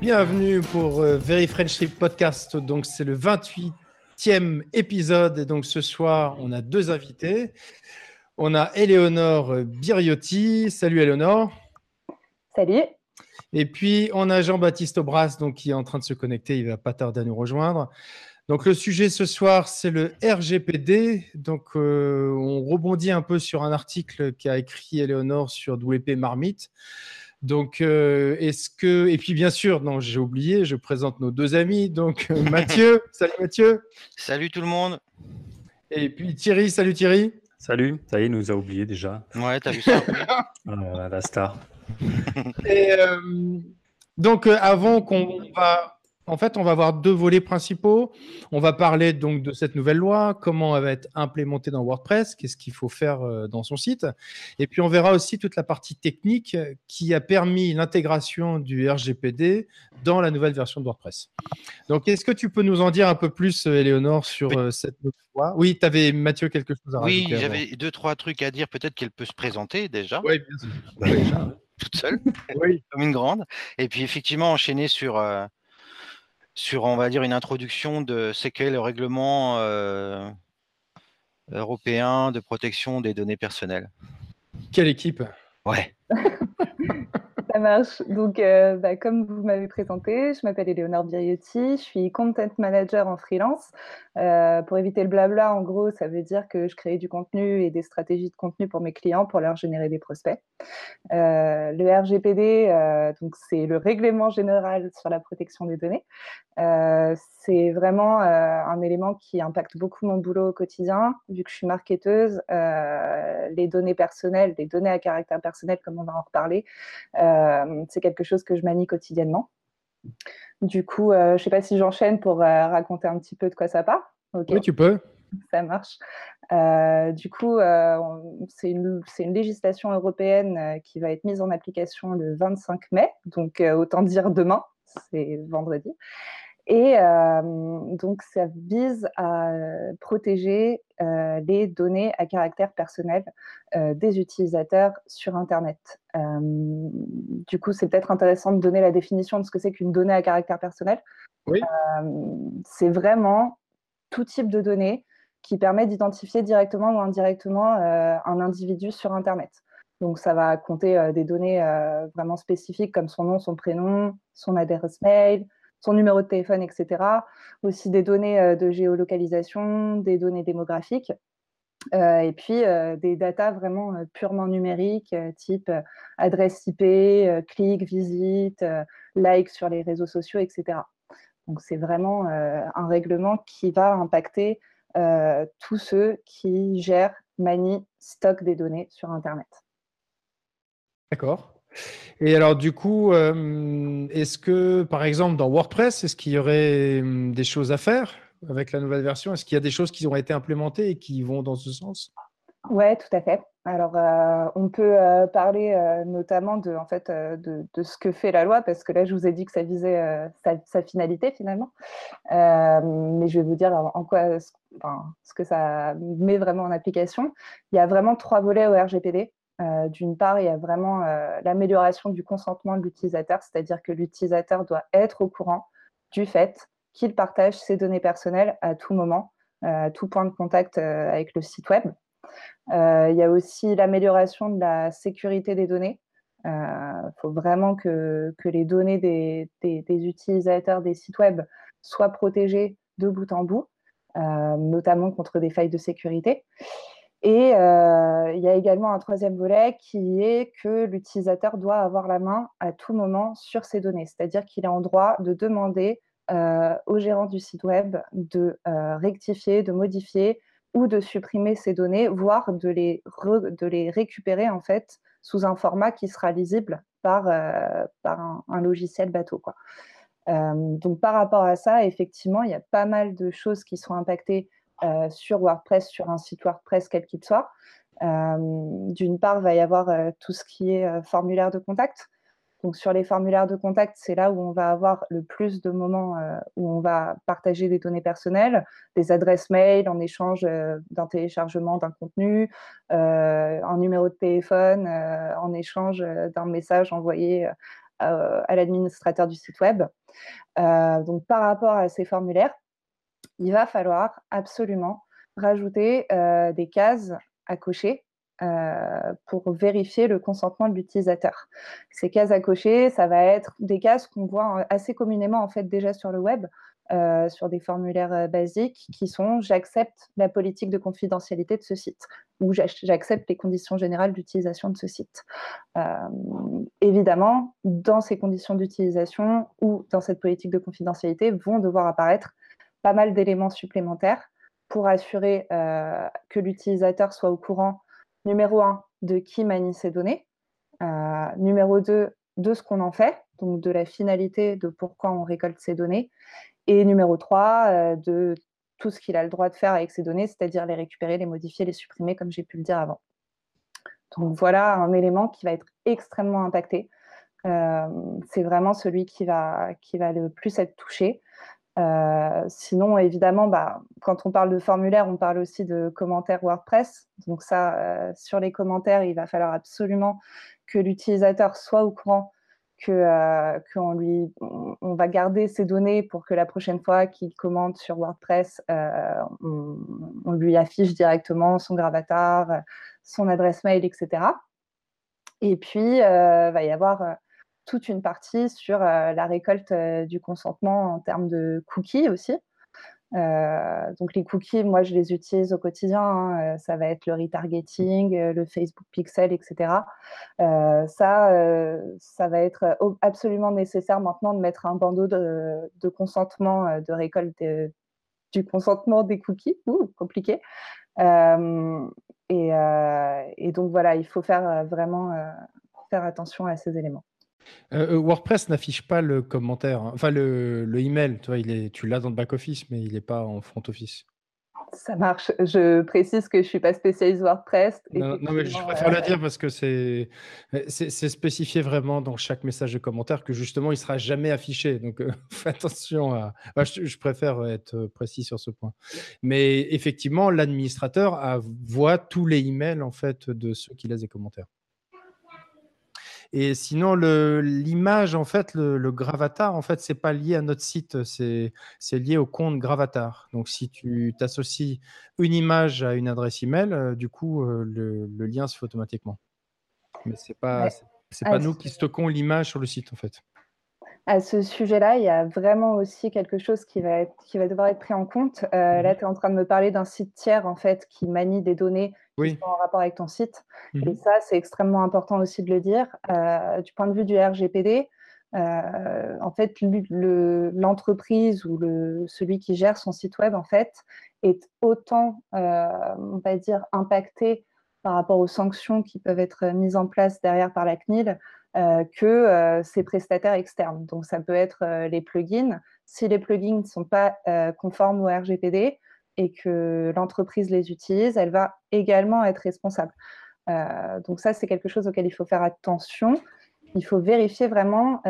Bienvenue pour euh, Very French Trip Podcast. Donc, c'est le 28e épisode. Et donc, ce soir, on a deux invités. On a Eleonore Biriotti. Salut, Eleonore. Salut. Et puis, on a Jean-Baptiste Aubras, donc, qui est en train de se connecter. Il va pas tarder à nous rejoindre. Donc, le sujet ce soir, c'est le RGPD. Donc, euh, on rebondit un peu sur un article qu'a écrit Eleonore sur WP Marmite. Donc, euh, est-ce que. Et puis, bien sûr, non, j'ai oublié, je présente nos deux amis. Donc, euh, Mathieu. salut Mathieu. Salut tout le monde. Et puis Thierry. Salut Thierry. Salut. Ça y est, il nous a oublié déjà. Ouais, t'as vu ça ah, La star. Et, euh, donc, avant qu'on va en fait, on va avoir deux volets principaux. On va parler donc de cette nouvelle loi, comment elle va être implémentée dans WordPress, qu'est-ce qu'il faut faire euh, dans son site. Et puis, on verra aussi toute la partie technique qui a permis l'intégration du RGPD dans la nouvelle version de WordPress. Donc, est-ce que tu peux nous en dire un peu plus, Éléonore, sur euh, cette nouvelle loi? Oui, tu avais, Mathieu, quelque chose à rajouter. Oui, j'avais deux, trois trucs à dire. Peut-être qu'elle peut se présenter déjà. Oui, bien sûr. Bah, toute seule, oui. comme une grande. Et puis, effectivement, enchaîner sur... Euh, sur, on va dire, une introduction de ce qu'est le règlement euh, européen de protection des données personnelles. Quelle équipe? Ouais. Ça marche. Donc, euh, bah, comme vous m'avez présenté, je m'appelle Eleonore Biriotti, je suis content manager en freelance. Euh, pour éviter le blabla, en gros, ça veut dire que je crée du contenu et des stratégies de contenu pour mes clients pour leur générer des prospects. Euh, le RGPD, donc c'est le règlement général sur la protection des données. C'est vraiment un élément qui impacte beaucoup mon boulot au quotidien, vu que je suis marketeuse. les données personnelles, les données à caractère personnel, comme on va en reparler, euh, c'est quelque chose que je manie quotidiennement. Du coup, euh, je ne sais pas si j'enchaîne pour euh, raconter un petit peu de quoi ça parle. Oui, tu peux. Ça marche. du coup, c'est une, une, législation européenne qui va être mise en application le 25 mai, donc autant dire demain, c'est vendredi. Et euh, donc, ça vise à protéger euh, les données à caractère personnel euh, des utilisateurs sur Internet. du coup, c'est peut-être intéressant de donner la définition de ce que c'est qu'une donnée à caractère personnel. Oui. c'est vraiment tout type de données qui permet d'identifier directement ou indirectement un individu sur Internet. Donc, ça va compter des données vraiment spécifiques comme son nom, son prénom, son adresse mail, son numéro de téléphone, etc. Aussi des données euh, de géolocalisation, des données démographiques. Euh, et puis euh, des datas vraiment purement numériques, type adresse IP, clic, visite, like sur les réseaux sociaux, etc. Donc c'est vraiment un règlement qui va impacter tous ceux qui gèrent, manient, stockent des données sur Internet. D'accord. Et alors, du coup, euh, est-ce que, par exemple, dans WordPress, est-ce qu'il y aurait hum, des choses à faire avec la nouvelle version? Est-ce qu'il y a des choses qui ont été implémentées et qui vont dans ce sens? Oui, tout à fait. Alors, euh, on peut euh, parler notamment de, en fait, de, ce que fait la loi, parce que là, je vous ai dit que ça visait sa, finalité finalement. mais je vais vous dire en quoi, ce que ça met vraiment en application. Il y a vraiment trois volets au RGPD. Euh, d'une part, il y a vraiment euh, l'amélioration du consentement de l'utilisateur, c'est-à-dire que l'utilisateur doit être au courant du fait qu'il partage ses données personnelles à tout moment, euh, à tout point de contact avec le site web. il y a aussi l'amélioration de la sécurité des données. Il faut vraiment que, les données des, des, utilisateurs des sites web soient protégées de bout en bout, notamment contre des failles de sécurité. Et euh, il y a également un troisième volet qui est que l'utilisateur doit avoir la main à tout moment sur ses données, c'est-à-dire qu'il est en droit de demander euh, au gérant du site web de euh, rectifier, de modifier ou de supprimer ces données, voire de les, de les récupérer en fait sous un format qui sera lisible par, par un, logiciel bateau. Donc par rapport à ça, effectivement, il y a pas mal de choses qui sont impactées sur WordPress, sur un site WordPress quel qu'il soit. Euh, d'une part, il va y avoir euh, tout ce qui est formulaire de contact. Donc sur les formulaires de contact, c'est là où on va avoir le plus de moments où on va partager des données personnelles, des adresses mail en échange d'un téléchargement d'un contenu, un numéro de téléphone en échange d'un message envoyé à l'administrateur du site web. donc, par rapport à ces formulaires, il va falloir absolument rajouter des cases à cocher pour vérifier le consentement de l'utilisateur. Ces cases à cocher, ça va être des cases qu'on voit assez communément en fait déjà sur le web. Euh, sur des formulaires euh, basiques qui sont j'accepte la politique de confidentialité de ce site ou j'accepte les conditions générales d'utilisation de ce site. Euh, évidemment, dans ces conditions d'utilisation ou dans cette politique de confidentialité vont devoir apparaître pas mal d'éléments supplémentaires pour assurer que l'utilisateur soit au courant, numéro un, de qui manie ces données, numéro deux, de ce qu'on en fait, donc de la finalité de pourquoi on récolte ces données, et numéro 3, euh, de tout ce qu'il a le droit de faire avec ces données, c'est-à-dire les récupérer, les modifier, les supprimer, comme j'ai pu le dire avant. Donc voilà un élément qui va être extrêmement impacté. Euh, c'est vraiment celui qui va le plus être touché. Euh, sinon, évidemment, bah, quand on parle de formulaire, on parle aussi de commentaires WordPress. Donc ça, sur les commentaires, il va falloir absolument que l'utilisateur soit au courant que euh, qu'on on, va garder ces données pour que la prochaine fois qu'il commente sur WordPress, euh, on, lui affiche directement son gravatar, son adresse mail, etc. Et puis euh, va y avoir toute une partie sur la récolte du consentement en termes de cookies aussi. Euh, donc les cookies, moi je les utilise au quotidien. Hein. Euh, ça va être le retargeting, euh, le Facebook Pixel, etc. ça, ça va être absolument nécessaire maintenant de mettre un bandeau de, consentement, de récolte du consentement des cookies. Ouh, compliqué. Et, et, donc voilà, il faut faire vraiment faire attention à ces éléments. Euh, euh, WordPress n'affiche pas le commentaire, hein. enfin le, le email, tu vois, il est, tu l'as dans le back-office, mais il n'est pas en front-office. Ça marche. Je précise que je ne suis pas spécialiste WordPress. Non, mais je préfère le euh, dire parce que c'est spécifié vraiment dans chaque message de commentaire que justement, il ne sera jamais affiché. Donc, fais attention à. je, je, préfère être précis sur ce point. Mais effectivement, l'administrateur voit tous les emails en fait, de ceux qui laissent des commentaires. Et sinon, l'image, en fait, le, gravatar, en fait, c'est pas lié à notre site, c'est lié au compte gravatar. Donc, si tu t'associes une image à une adresse email, euh, du coup, euh, le, lien se fait automatiquement. Mais c'est pas, c'est pas nous qui stockons l'image sur le site, en fait à ce sujet-là, il y a vraiment aussi quelque chose qui va, être, qui va devoir être pris en compte. Euh, mmh là, tu es en train de me parler d'un site tiers en fait qui manie des données qui sont en rapport avec ton site. Et ça, c'est extrêmement important aussi de le dire. Euh, du point de vue du RGPD, euh, en fait, l'entreprise ou le, celui qui gère son site web, en fait, est autant, on va dire, impacté par rapport aux sanctions qui peuvent être mises en place derrière par la CNIL euh, que euh, ces prestataires externes. Donc, ça peut être euh, les plugins. Si les plugins ne sont pas conformes au RGPD et que l'entreprise les utilise, elle va également être responsable. donc, ça, c'est quelque chose auquel il faut faire attention. Il faut vérifier vraiment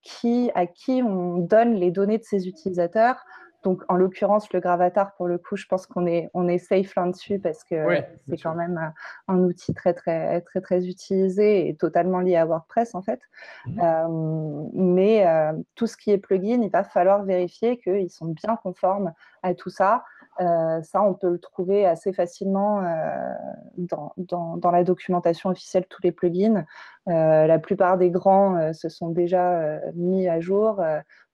qui, à qui on donne les données de ses utilisateurs donc, en l'occurrence, le gravatar, pour le coup, je pense qu'on est, on est safe là-dessus parce que c'est quand même un, outil très, très, très, très utilisé et totalement lié à WordPress, en fait. Mhm. Euh, mais euh, tout ce qui est plugin, il va falloir vérifier qu'ils sont bien conformes à tout ça. Euh, ça, on peut le trouver assez facilement dans, dans, dans, la documentation officielle, tous les plugins. la plupart des grands se sont déjà mis à jour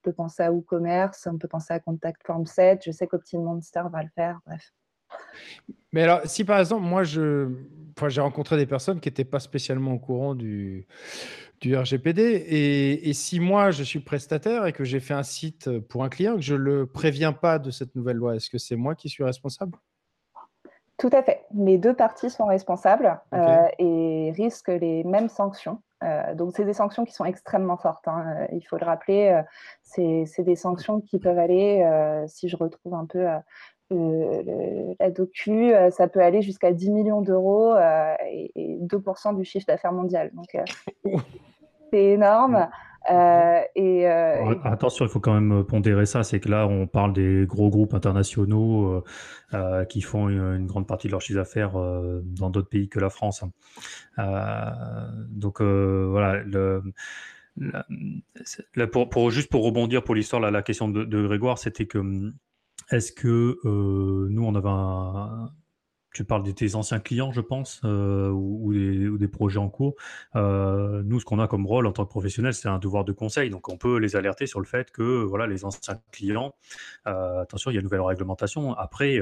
peut penser à WooCommerce, on peut penser à Contact Form 7. Je sais qu'OptinMonster va le faire. Bref. Mais alors, si par exemple, moi, je, j'ai rencontré des personnes qui n'étaient pas spécialement au courant du, du RGPD, et, et, si moi, je suis prestataire et que j'ai fait un site pour un client, que je ne le préviens pas de cette nouvelle loi, est-ce que c'est moi qui suis responsable? Tout à fait. Les deux parties sont responsables euh, et risquent les mêmes sanctions. Euh, donc, c'est des sanctions qui sont extrêmement fortes. Hein. Euh, il faut le rappeler, euh, c'est des sanctions qui peuvent aller, si je retrouve un peu la docu, ça peut aller jusqu'à 10 millions d'euros et, 2% du chiffre d'affaires mondial. Donc, c'est énorme. Euh, et, euh, Attention, il faut quand même pondérer ça, c'est que là, on parle des gros groupes internationaux euh, qui font une, grande partie de leur chiffre d'affaires dans d'autres pays que la France. donc voilà, le, pour, juste pour rebondir pour l'histoire, la, la question de, de Grégoire, c'était que est-ce que nous, on avait un, tu parles de tes anciens clients, je pense, euh, ou, des, projets en cours. Euh, nous, ce qu'on a comme rôle en tant que professionnel, c'est un devoir de conseil. Donc, on peut les alerter sur le fait que voilà, les anciens clients, euh, attention, il y a une nouvelle réglementation. Après,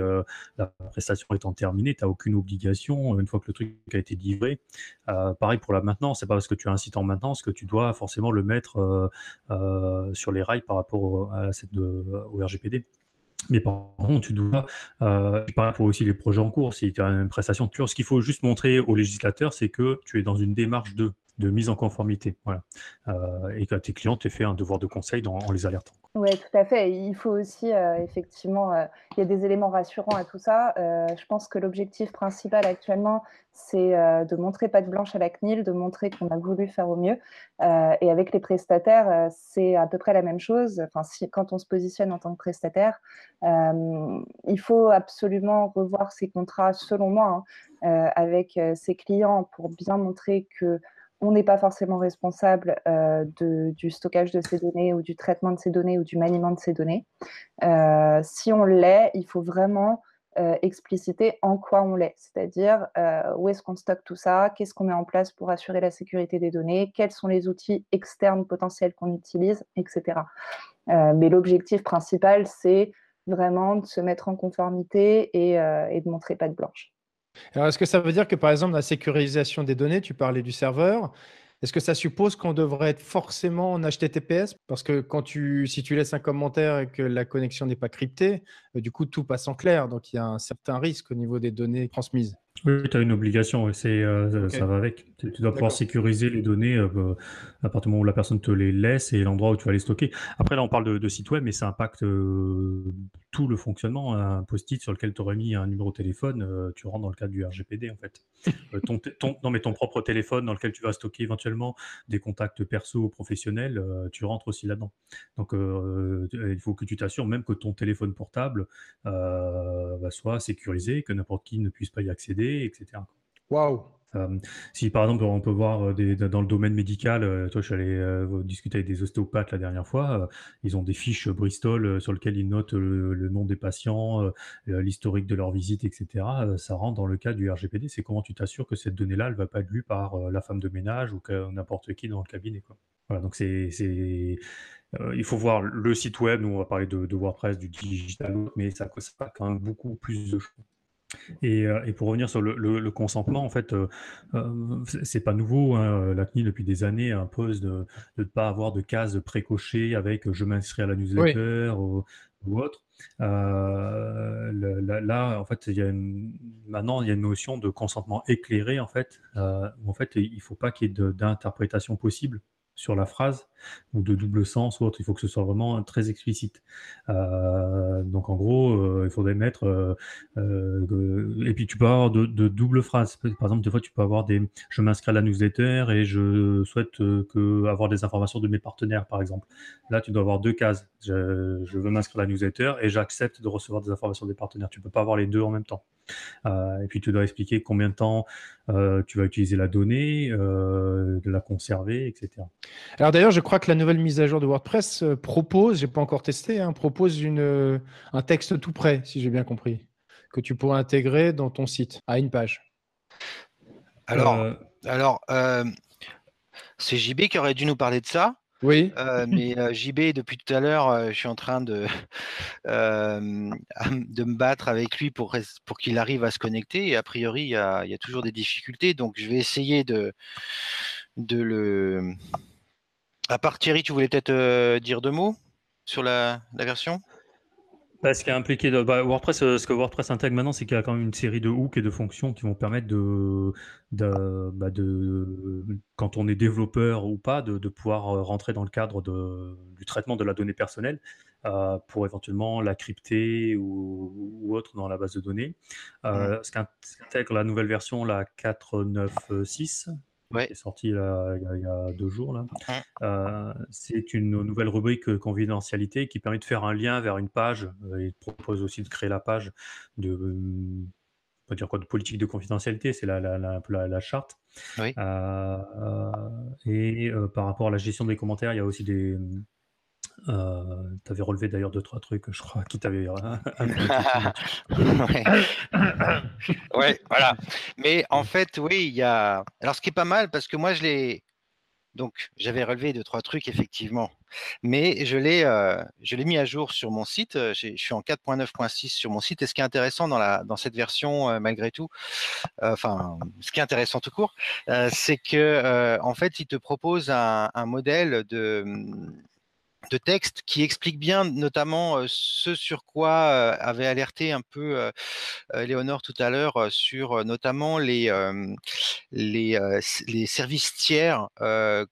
la prestation étant terminée, tu n'as aucune obligation une fois que le truc a été livré. pareil pour la maintenance, c'est pas parce que tu as un site en maintenance que tu dois forcément le mettre sur les rails par rapport au RGPD. Mais par contre, tu dois, euh, pour aussi les projets en cours, si tu as une prestation. De ce qu'il faut juste montrer aux législateurs, c'est que tu es dans une démarche de, de mise en conformité. Voilà. Euh, et que tes clients t'aient fait un devoir de conseil en les alertant. Oui, tout à fait. Il faut aussi, euh, effectivement, euh, il y a des éléments rassurants à tout ça. Je pense que l'objectif principal actuellement, c'est de montrer pas de blanche à la CNIL, de montrer qu'on a voulu faire au mieux. et avec les prestataires, c'est à peu près la même chose. Enfin, quand on se positionne en tant que prestataire, il faut absolument revoir ses contrats, selon moi, hein, avec ses clients pour bien montrer que on n'est pas forcément responsable euh, du stockage de ces données ou du traitement de ces données ou du maniement de ces données. Euh, si on l'est, il faut vraiment euh, expliciter en quoi on l'est, c'est-à-dire où est-ce qu'on stocke tout ça, qu'est-ce qu'on met en place pour assurer la sécurité des données, quels sont les outils externes potentiels qu'on utilise, etc. mais l'objectif principal, c'est vraiment de se mettre en conformité et, et de montrer pas de blanche. Alors, est-ce que ça veut dire que, par exemple, la sécurisation des données, tu parlais du serveur, est-ce que ça suppose qu'on devrait être forcément en HTTPS Parce que quand tu, si tu laisses un commentaire et que la connexion n'est pas cryptée, euh, du coup, tout passe en clair. Donc, il y a un certain risque au niveau des données transmises. Oui, tu as une obligation, c'est, euh, ça va avec. Tu, dois pouvoir sécuriser les données euh, à partir du moment où la personne te les laisse et l'endroit où tu vas les stocker. Après, là, on parle de, de site web, mais ça impacte euh, tout le fonctionnement. Un post-it sur lequel tu aurais mis un numéro de téléphone, tu rentres dans le cadre du RGPD, en fait. ton, ton, non, mais ton propre téléphone dans lequel tu vas stocker éventuellement des contacts perso ou professionnels, tu rentres aussi là-dedans. Donc, il faut que tu t'assures même que ton téléphone portable soit sécurisé, que n'importe qui ne puisse pas y accéder etc. Waouh euh, si par exemple on peut voir euh, des, dans le domaine médical, euh, toi je suis allé discuter avec des ostéopathes la dernière fois, ils ont des fiches Bristol sur lesquelles ils notent le, nom des patients, l'historique de leur visite, etc. ça rentre dans le cas du RGPD. C'est comment tu t'assures que cette donnée-là, elle va pas être lue par la femme de ménage ou n'importe qui dans le cabinet. Quoi. Voilà, donc c'est, il faut voir le site web. Nous on va parler de, WordPress, du digital, mais ça, ça quand même beaucoup plus de choses. Euh, et, pour revenir sur le, consentement, en fait, euh, euh, c'est pas nouveau. Hein, la CNIL depuis des années impose de ne pas avoir de cases précochées avec je m'inscris à la newsletter ou, autre. là, en fait, il y a maintenant il y a une notion de consentement éclairé en fait. En fait, il faut pas qu'il y ait d'interprétation possible sur la phrase ou de double sens ou autre. Il faut que ce soit vraiment très explicite. Euh, donc en gros, euh, il faudrait mettre. Euh, et puis tu peux avoir de, doubles phrases. Par exemple, des fois, tu peux avoir des. Je m'inscris à la newsletter et je souhaite avoir des informations de mes partenaires, par exemple. Là, tu dois avoir deux cases. Je, veux m'inscrire à la newsletter et j'accepte de recevoir des informations des partenaires. Tu peux pas avoir les deux en même temps. et puis tu dois expliquer combien de temps tu vas utiliser la donnée, de la conserver, etc. Alors d'ailleurs, je crois que la nouvelle mise à jour de WordPress euh, propose, j'ai pas encore testé, hein, propose une, euh, un texte tout prêt, si j'ai bien compris, que tu pourrais intégrer dans ton site à une page. Alors, euh, alors c'est JB qui aurait dû nous parler de ça. Oui. mais JB, depuis tout à l'heure, je suis en train de, de me battre avec lui pour, pour qu'il arrive à se connecter. Et a priori, il y a, il y a toujours des difficultés. Donc, je vais essayer de, de le, à part Thierry, tu voulais peut-être euh, dire deux mots sur la, version? Bah, ce qui est impliqué de bah, WordPress, euh, ce que WordPress intègre maintenant, c'est qu'il y a quand même une série de hooks et de fonctions qui vont permettre de, de, bah, quand on est développeur ou pas, de, pouvoir euh, rentrer dans le cadre du traitement de la donnée personnelle pour éventuellement la crypter ou, autre dans la base de données. Mmh. Ce qu'intègre la nouvelle version, la 496, qui est sorti il y, a, deux jours. Là. Euh, c'est une nouvelle rubrique euh, confidentialité qui permet de faire un lien vers une page. Euh, il propose aussi de créer la page de va dire quoi, de politique de confidentialité, c'est la, la, la, la, charte. Oui. et par rapport à la gestion des commentaires, il y a aussi des, euh, tu avais relevé d'ailleurs deux, trois trucs, je crois, qui t'avaient. ouais. voilà. Mais en fait, oui, il y a. Alors, ce qui est pas mal, parce que moi, je l'ai. Donc, j'avais relevé deux, trois trucs, effectivement. Mais je l'ai, euh, je l'ai mis à jour sur mon site. Je suis en 4.9.6 sur mon site. Et ce qui est intéressant dans, la, dans cette version, euh, malgré tout, enfin, ce qui est intéressant tout court, c'est que, en fait, il te propose un, un modèle de de texte qui explique bien notamment ce sur quoi avait alerté un peu Léonore tout à l'heure sur notamment les, les, les, services tiers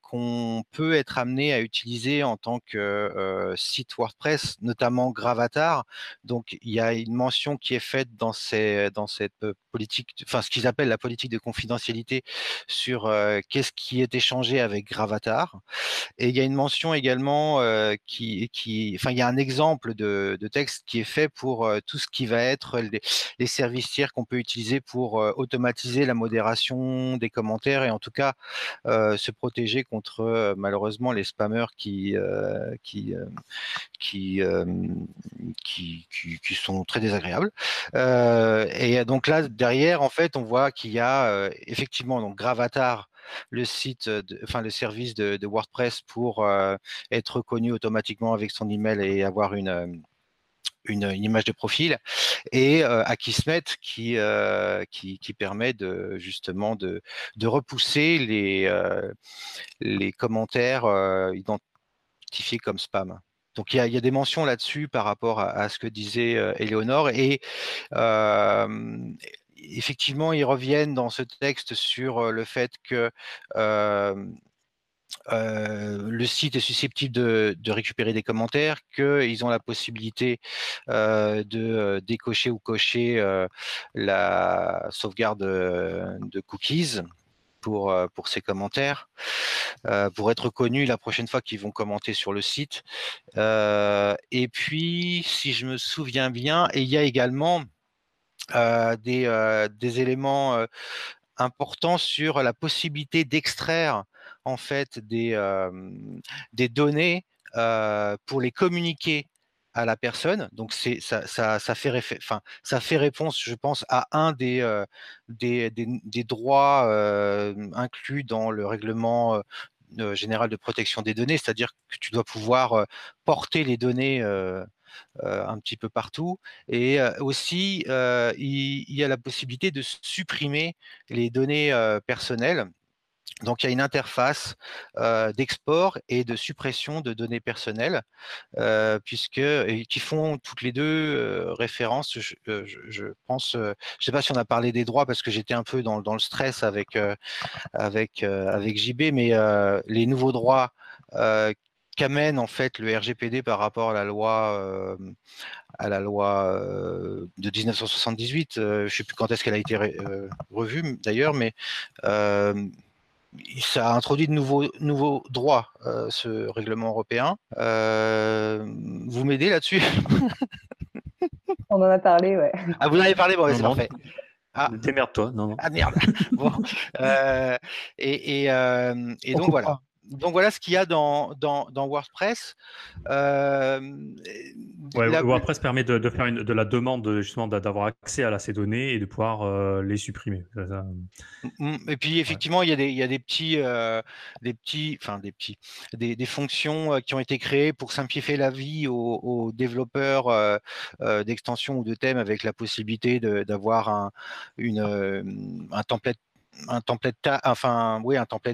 qu'on peut être amené à utiliser en tant que site WordPress, notamment Gravatar. Donc il y a une mention qui est faite dans, ces, dans cette politique, enfin ce qu'ils appellent la politique de confidentialité sur qu'est-ce qui est échangé avec Gravatar. Et il y a une mention également enfin, il y a un exemple de, texte qui est fait pour euh, tout ce qui va être les, services tiers qu'on peut utiliser pour euh, automatiser la modération des commentaires et en tout cas se protéger contre malheureusement les spammers qui, qui, sont très désagréables. et donc là, derrière, en fait, on voit qu'il y a effectivement donc Gravatar le site, enfin le service de, WordPress pour être reconnu automatiquement avec son email et avoir une, une, image de profil, et Akismet qui, qui, permet de, justement de, de repousser les, les commentaires identifiés comme spam. Donc il y a, y a, des mentions là-dessus par rapport à, ce que disait Eleonore et effectivement, ils reviennent dans ce texte sur le fait que le site est susceptible de, récupérer des commentaires, qu'ils ont la possibilité de décocher ou cocher la sauvegarde de cookies pour, pour ces commentaires, pour être connus la prochaine fois qu'ils vont commenter sur le site. et puis, si je me souviens bien, il y a également des, euh, des, éléments euh, importants sur la possibilité d'extraire en fait des, données pour les communiquer à la personne. Donc c'est ça, ça, fait réponse, je pense, à un des, droits inclus dans le règlement général de protection des données, c'est-à-dire que tu dois pouvoir porter les données euh, un petit peu partout. Et euh, aussi, euh, il, y a la possibilité de supprimer les données personnelles. Donc, il y a une interface d'export et de suppression de données personnelles, puisque qui font toutes les deux référence. Je, pense, je ne sais pas si on a parlé des droits parce que j'étais un peu dans, dans, le stress avec avec avec JB, mais les nouveaux droits qu'amène en fait le RGPD par rapport à la loi euh, à la loi euh, de 1978. Euh, je ne sais plus quand est-ce qu'elle a été revue d'ailleurs, mais ça a introduit de nouveaux, nouveaux droits, ce règlement européen. vous m'aidez là-dessus? On en a parlé, ouais. Ah, vous en avez parlé, bon, c'est parfait. Ah. Démerde-toi, non, non. Ah merde. bon. et, et, et donc voilà donc voilà ce qu'il y a dans, dans, WordPress. Euh, WordPress permet de, faire de la demande justement d'avoir accès à ces données et de pouvoir euh, les supprimer. Mm, et puis effectivement, il, y a des, il y a des petits, euh, des petits, enfin des petits, des, des, fonctions qui ont été créées pour simplifier la vie aux, développeurs d'extensions ou de thèmes avec la possibilité d'avoir un, une, un template un template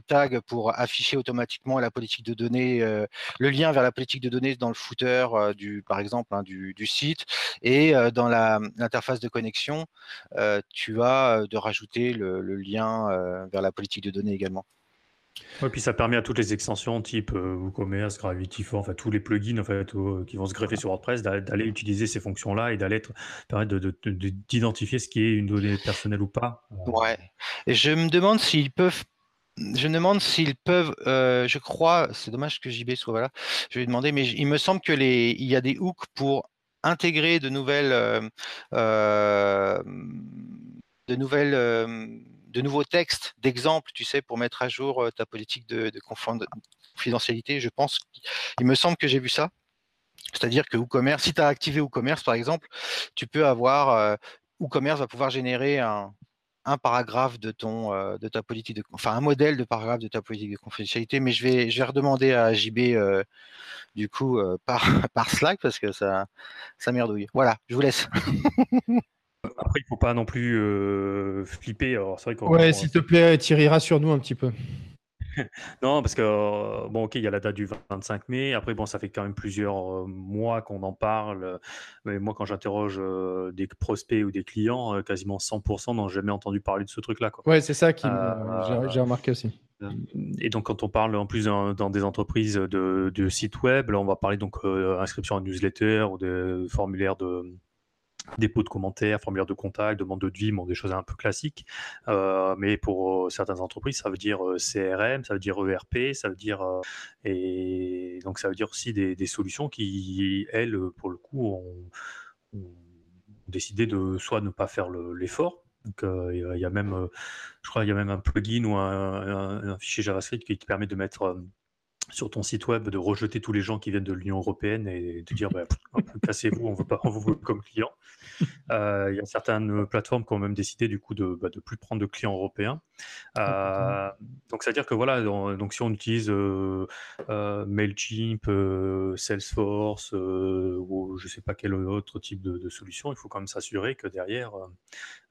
tag, pour afficher automatiquement la politique de données, euh, le lien vers la politique de données dans le footer euh, du, par exemple, hein, du, site, et euh, dans l'interface de connexion, tu as de rajouter le lien vers la politique de données également. Et puis ça permet à toutes les extensions type euh, WooCommerce, Gravity Form, enfin tous les plugins en fait, euh, qui vont se greffer sur WordPress, d'aller utiliser ces fonctions-là et d'aller permettre d'identifier ce qui est une donnée personnelle ou pas. Ouais. Et je me demande s'ils peuvent je me demande s'ils peuvent, euh, je crois, c'est dommage que JB soit là, je vais demander, mais il me semble que les, il y a des hooks pour intégrer de nouvelles, de nouvelles, de nouveaux textes, d'exemples, tu sais, pour mettre à jour ta politique de, de confidentialité. Je pense, il me semble que j'ai vu ça. C'est-à-dire que WooCommerce, si tu as activé WooCommerce par exemple, tu peux avoir WooCommerce va pouvoir générer un, paragraphe de ton euh, de ta politique de enfin un modèle de paragraphe de ta politique de confidentialité mais je vais je vais redemander à JB euh, du coup euh, par par Slack parce que ça ça merdouille voilà je vous laisse après il faut pas non plus flipper alors vrai ouais s'il te plaît Thierry rassure-nous un petit peu Non, parce que, euh, bon, OK, il y a la date du 25 mai. Après, bon, ça fait quand même plusieurs, euh, mois qu'on en parle, mais moi, quand j'interroge, euh, des prospects ou des clients, quasiment 100% n'ont jamais entendu parler de ce truc-là, quoi. Ouais, c'est ça qui j'ai remarqué aussi. et donc quand on parle en plus dans dans des entreprises, de de sites web, là, on va parler donc, inscription à newsletter ou des formulaires de dépôt de commentaires, formulaire de contact, demande de devis, des choses un peu classiques. Euh, mais pour euh, certaines entreprises, ça veut dire euh, CRM, ça veut dire ERP, ça veut dire et donc ça veut dire aussi des, solutions qui, elles, pour le coup, ont, décidé de soit ne pas faire l'effort. donc il y a même, je crois, il y a même un plugin ou un, fichier JavaScript qui, qui permet de mettre sur ton site web de rejeter tous les gens qui viennent de l'Union européenne et de dire bah, cassez-vous, on veut pas, on vous veut comme client. Euh, il y a certaines plateformes qui ont même décidé du coup de ne bah, plus prendre de clients européens. Ah, euh, donc c'est à dire que voilà, donc si on utilise euh, Mailchimp, Salesforce ou je sais pas quel autre type de, de solution, il faut quand même s'assurer que derrière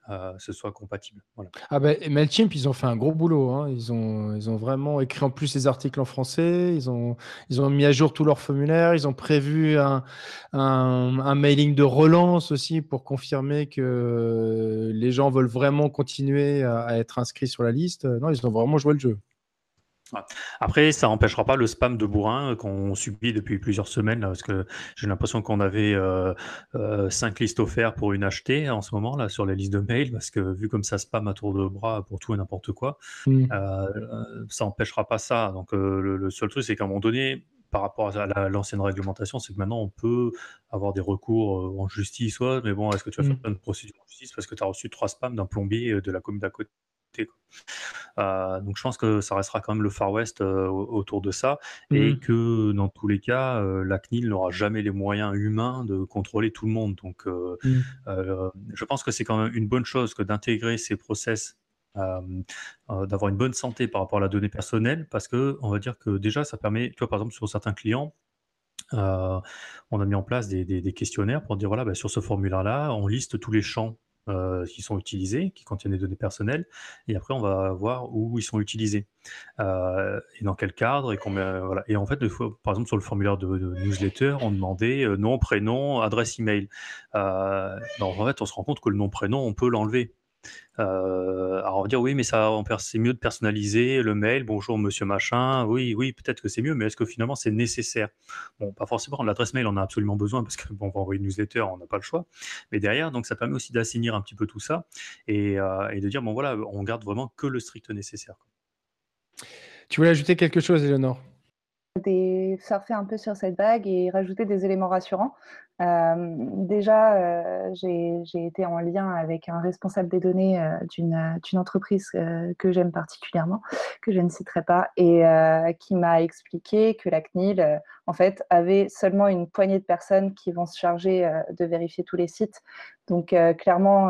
euh, ce soit compatible. Ah ben, Mailchimp, ils ont fait un gros boulot. Hein. Ils, ont, ils ont vraiment écrit en plus les articles en français. Ils ont, ils ont mis à jour tous leurs formulaires. Ils ont prévu un, un, mailing de relance aussi pour confirmer que les gens veulent vraiment continuer à être inscrits sur la liste. Non, ils ont vraiment joué le jeu. Après, ça n'empêchera pas le spam de bourrin qu'on subit depuis plusieurs semaines, parce que j'ai l'impression qu'on avait euh, euh, cinq listes offertes pour une achetée en ce moment là sur les listes de mails, parce que vu comme ça spam à tour de bras pour tout et n'importe quoi, mmh. euh, ça n'empêchera pas ça. Donc le, seul truc, c'est qu'à un moment donné, par rapport à l'ancienne réglementation, c'est que maintenant on peut avoir des recours en justice, soit, mais bon, est-ce que tu vas faire mmh. une procédure en justice parce que tu as reçu trois spams d'un plombier de la commune d'à côté? Euh, donc je pense que ça restera quand même le Far West euh, autour de ça et mmh. que dans tous les cas, euh, la CNIL n'aura jamais les moyens humains de contrôler tout le monde. Donc mmh. je pense que c'est quand même une bonne chose que d'intégrer ces process d'avoir une bonne santé par rapport à la donnée personnelle parce que on va dire que déjà ça permet, tu vois par exemple sur certains clients, on a mis en place des, questionnaires pour dire voilà, bah, sur ce formulaire-là, on liste tous les champs euh, qui sont utilisés, qui contiennent des données personnelles, et après on va voir où ils sont utilisés euh, et dans quel cadre et combien. Voilà. Et en fait, par exemple sur le formulaire de, newsletter, on demandait euh, nom, prénom, adresse email. Euh, en fait, on se rend compte que le nom, prénom, on peut l'enlever. Euh, alors on va dire oui, mais ça, c'est mieux de personnaliser le mail. Bonjour Monsieur Machin. Oui, oui, peut-être que c'est mieux, mais est-ce que finalement c'est nécessaire? Bon, pas forcément. L'adresse mail, on a absolument besoin parce que bon, on va envoyer une newsletter, on n'a pas le choix. Mais derrière, donc ça permet aussi d'assainir un petit peu tout ça et, euh, et, de dire bon voilà, on garde vraiment que le strict nécessaire. Tu voulais ajouter quelque chose, Eleonore? Des, surfer un peu sur cette vague et rajouter des éléments rassurants. Euh, déjà, euh, j'ai été en lien avec un responsable des données euh, d'une entreprise que j'aime particulièrement, que je ne citerai pas, et qui m'a expliqué que la CNIL, en fait, avait seulement une poignée de personnes qui vont se charger de vérifier tous les sites. Donc, clairement,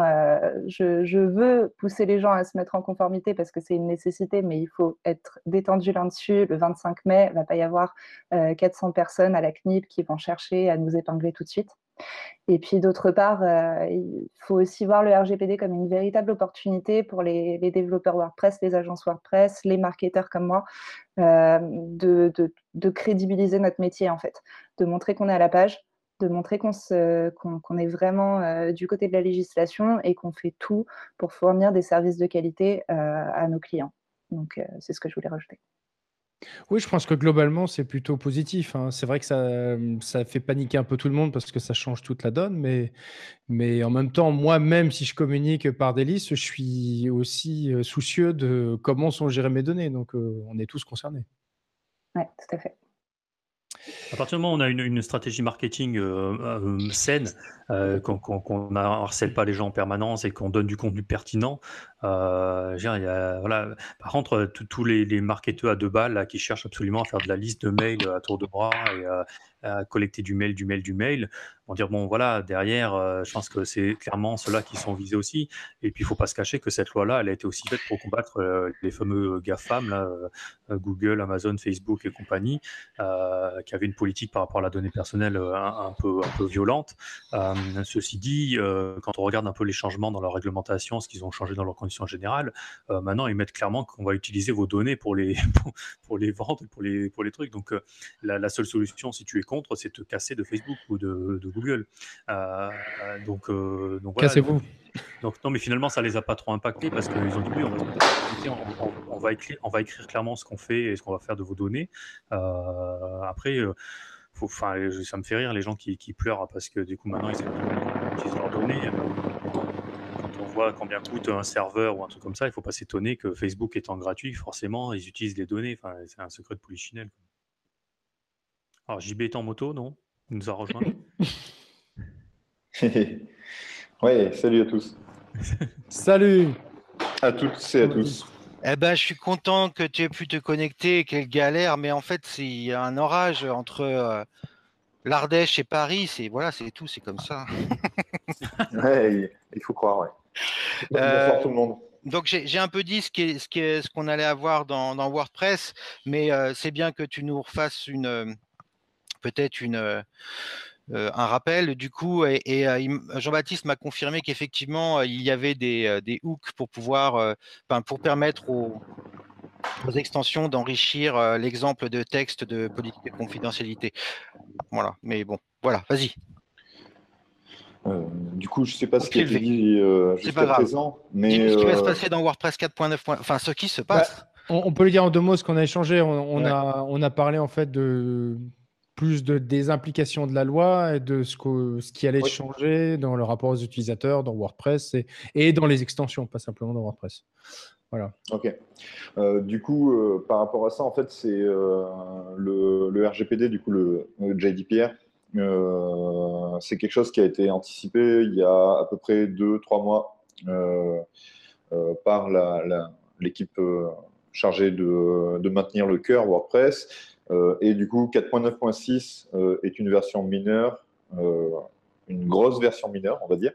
je, je, veux pousser les gens à se mettre en conformité parce que c'est une nécessité, mais il faut être détendu là-dessus. Le 25 mai, il ne va pas y avoir 400 personnes à la CNIL qui vont chercher à nous épingler tout de suite et puis d'autre part, euh, il faut aussi voir le RGPD comme une véritable opportunité pour les, développeurs WordPress, les agences WordPress, les marketeurs comme moi, euh, de, crédibiliser notre métier en fait, de montrer qu'on est à la page, de montrer qu'on est vraiment euh, du côté de la législation et qu'on fait tout pour fournir des services de qualité à nos clients. Donc c'est ce que je voulais rajouter. Oui, je pense que globalement, c'est plutôt positif, hein. C'est vrai que ça, ça fait paniquer un peu tout le monde parce que ça change toute la donne, mais mais en même temps, moi-même, si je communique par des listes, je suis aussi, euh, soucieux de comment sont gérées mes données, donc euh, on est tous concernés. Oui, tout à fait. À partir du moment où on a une, stratégie marketing euh, euh, saine, euh, qu'on ne harcèle pas les gens en permanence et qu'on donne du contenu pertinent, voilà. Par contre, tous les, marketeurs à deux balles qui cherchent absolument à faire de la liste de mails à tour de bras et à collecter du mail, du mail, du mail, vont dire bon voilà, derrière, je pense que c'est clairement ceux-là qui sont visés aussi. Et puis il ne faut pas se cacher que cette loi-là, elle a été aussi faite pour combattre les fameux GAFAM, là, Google, Amazon, Facebook et compagnie, qui avaient une politique par rapport à la donnée personnelle un, peu, un peu violente. ceci dit, quand on regarde un peu les changements dans leur réglementation, ce qu'ils ont changé dans leurs conditions générales, maintenant ils mettent clairement qu'on va utiliser vos données pour les, pour, les vendre, pour les, pour les trucs. Donc la, seule solution, si tu es contre, c'est de te casser de Facebook ou de, Google. donc, donc Cassez-vous. Donc non, mais finalement, ça les a pas trop impactés parce qu'ils ont dit oui, on va, écrire, on va écrire clairement ce qu'on fait et ce qu'on va faire de vos données. Euh, après, euh, faut, ça me fait rire les gens qui, pleurent parce que du coup maintenant ils utilisent leurs données. Voit combien coûte un serveur ou un truc comme ça, il faut pas s'étonner que Facebook étant gratuit, forcément, ils utilisent les données. Enfin, c'est un secret de polichinelle. Alors JB est en moto, non? Il nous a rejoint. Oui, salut à tous. salut à toutes et à tous. Eh ben, je suis content que tu aies pu te connecter. Quelle galère, mais en fait, il y a un orage entre euh, l'Ardèche et Paris. C'est voilà, c'est tout, c'est comme ça. ouais, il faut croire. Ouais. Euh, tout le monde. Donc j'ai un peu dit ce qu'on ce ce qu'on allait avoir dans, dans WordPress, mais euh, c'est bien que tu nous refasses une peut-être une euh, un rappel du coup et, euh, Jean-Baptiste m'a confirmé qu'effectivement euh, il y avait des, des, hooks pour pouvoir pour permettre aux, extensions d'enrichir l'exemple de texte de politique de confidentialité. Voilà, mais bon, voilà, vas-y. Du coup, je ne sais pas ce qui a été dit jusqu'à présent, mais ce qui va se passer dans WordPress 4.9. Enfin, ce qui se bah, passe. on, peut le dire en deux mots, ce qu'on a échangé. On, a, on a parlé en fait de plus de, des implications de la loi et de ce, que, ce qui allait changer dans le rapport aux utilisateurs, dans WordPress et, et, dans les extensions, pas simplement dans WordPress. Voilà. Ok. Euh, du coup, euh, par rapport à ça, en fait, c'est euh, le, le, RGPD, du coup, le, JDPR, c'est quelque chose qui a été anticipé il y a à peu près deux, trois mois par l'équipe la, chargée de, maintenir le cœur WordPress euh, et du coup, 4.9.6 euh, est une version mineure, euh, une grosse version mineure, on va dire,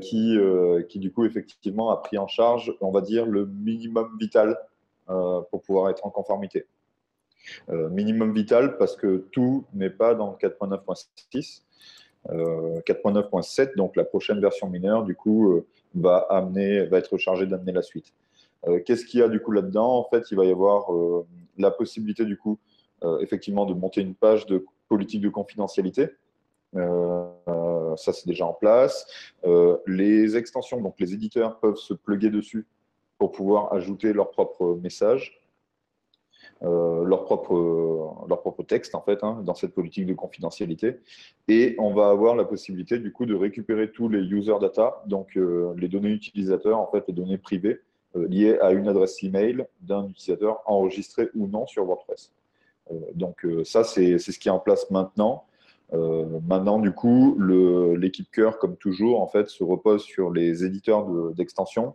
qui, qui du coup, effectivement, a pris en charge, on va dire, le minimum vital pour pouvoir être en conformité. Minimum vital parce que tout n'est pas dans 4.9.6. 4.9.7, donc la prochaine version mineure, du coup, va, amener, va être chargée d'amener la suite. Qu'est-ce qu'il y a du coup là-dedans? En fait, il va y avoir la possibilité du coup euh, effectivement de monter une page de politique de confidentialité. Euh, ça, c'est déjà en place. Euh, les extensions, donc les éditeurs peuvent se pluguer dessus pour pouvoir ajouter leur propre message, leur, propre, leur propre texte, en fait, hein, dans cette politique de confidentialité. Et on va avoir la possibilité, du coup, de récupérer tous les user data, donc les données utilisateurs, en fait, les données privées, euh, lié à une adresse email d'un utilisateur enregistré ou non sur WordPress. Euh, donc euh, ça, c'est ce qui est en place maintenant. maintenant, du coup, l'équipe cœur, comme toujours, en fait, se repose sur les éditeurs d'extension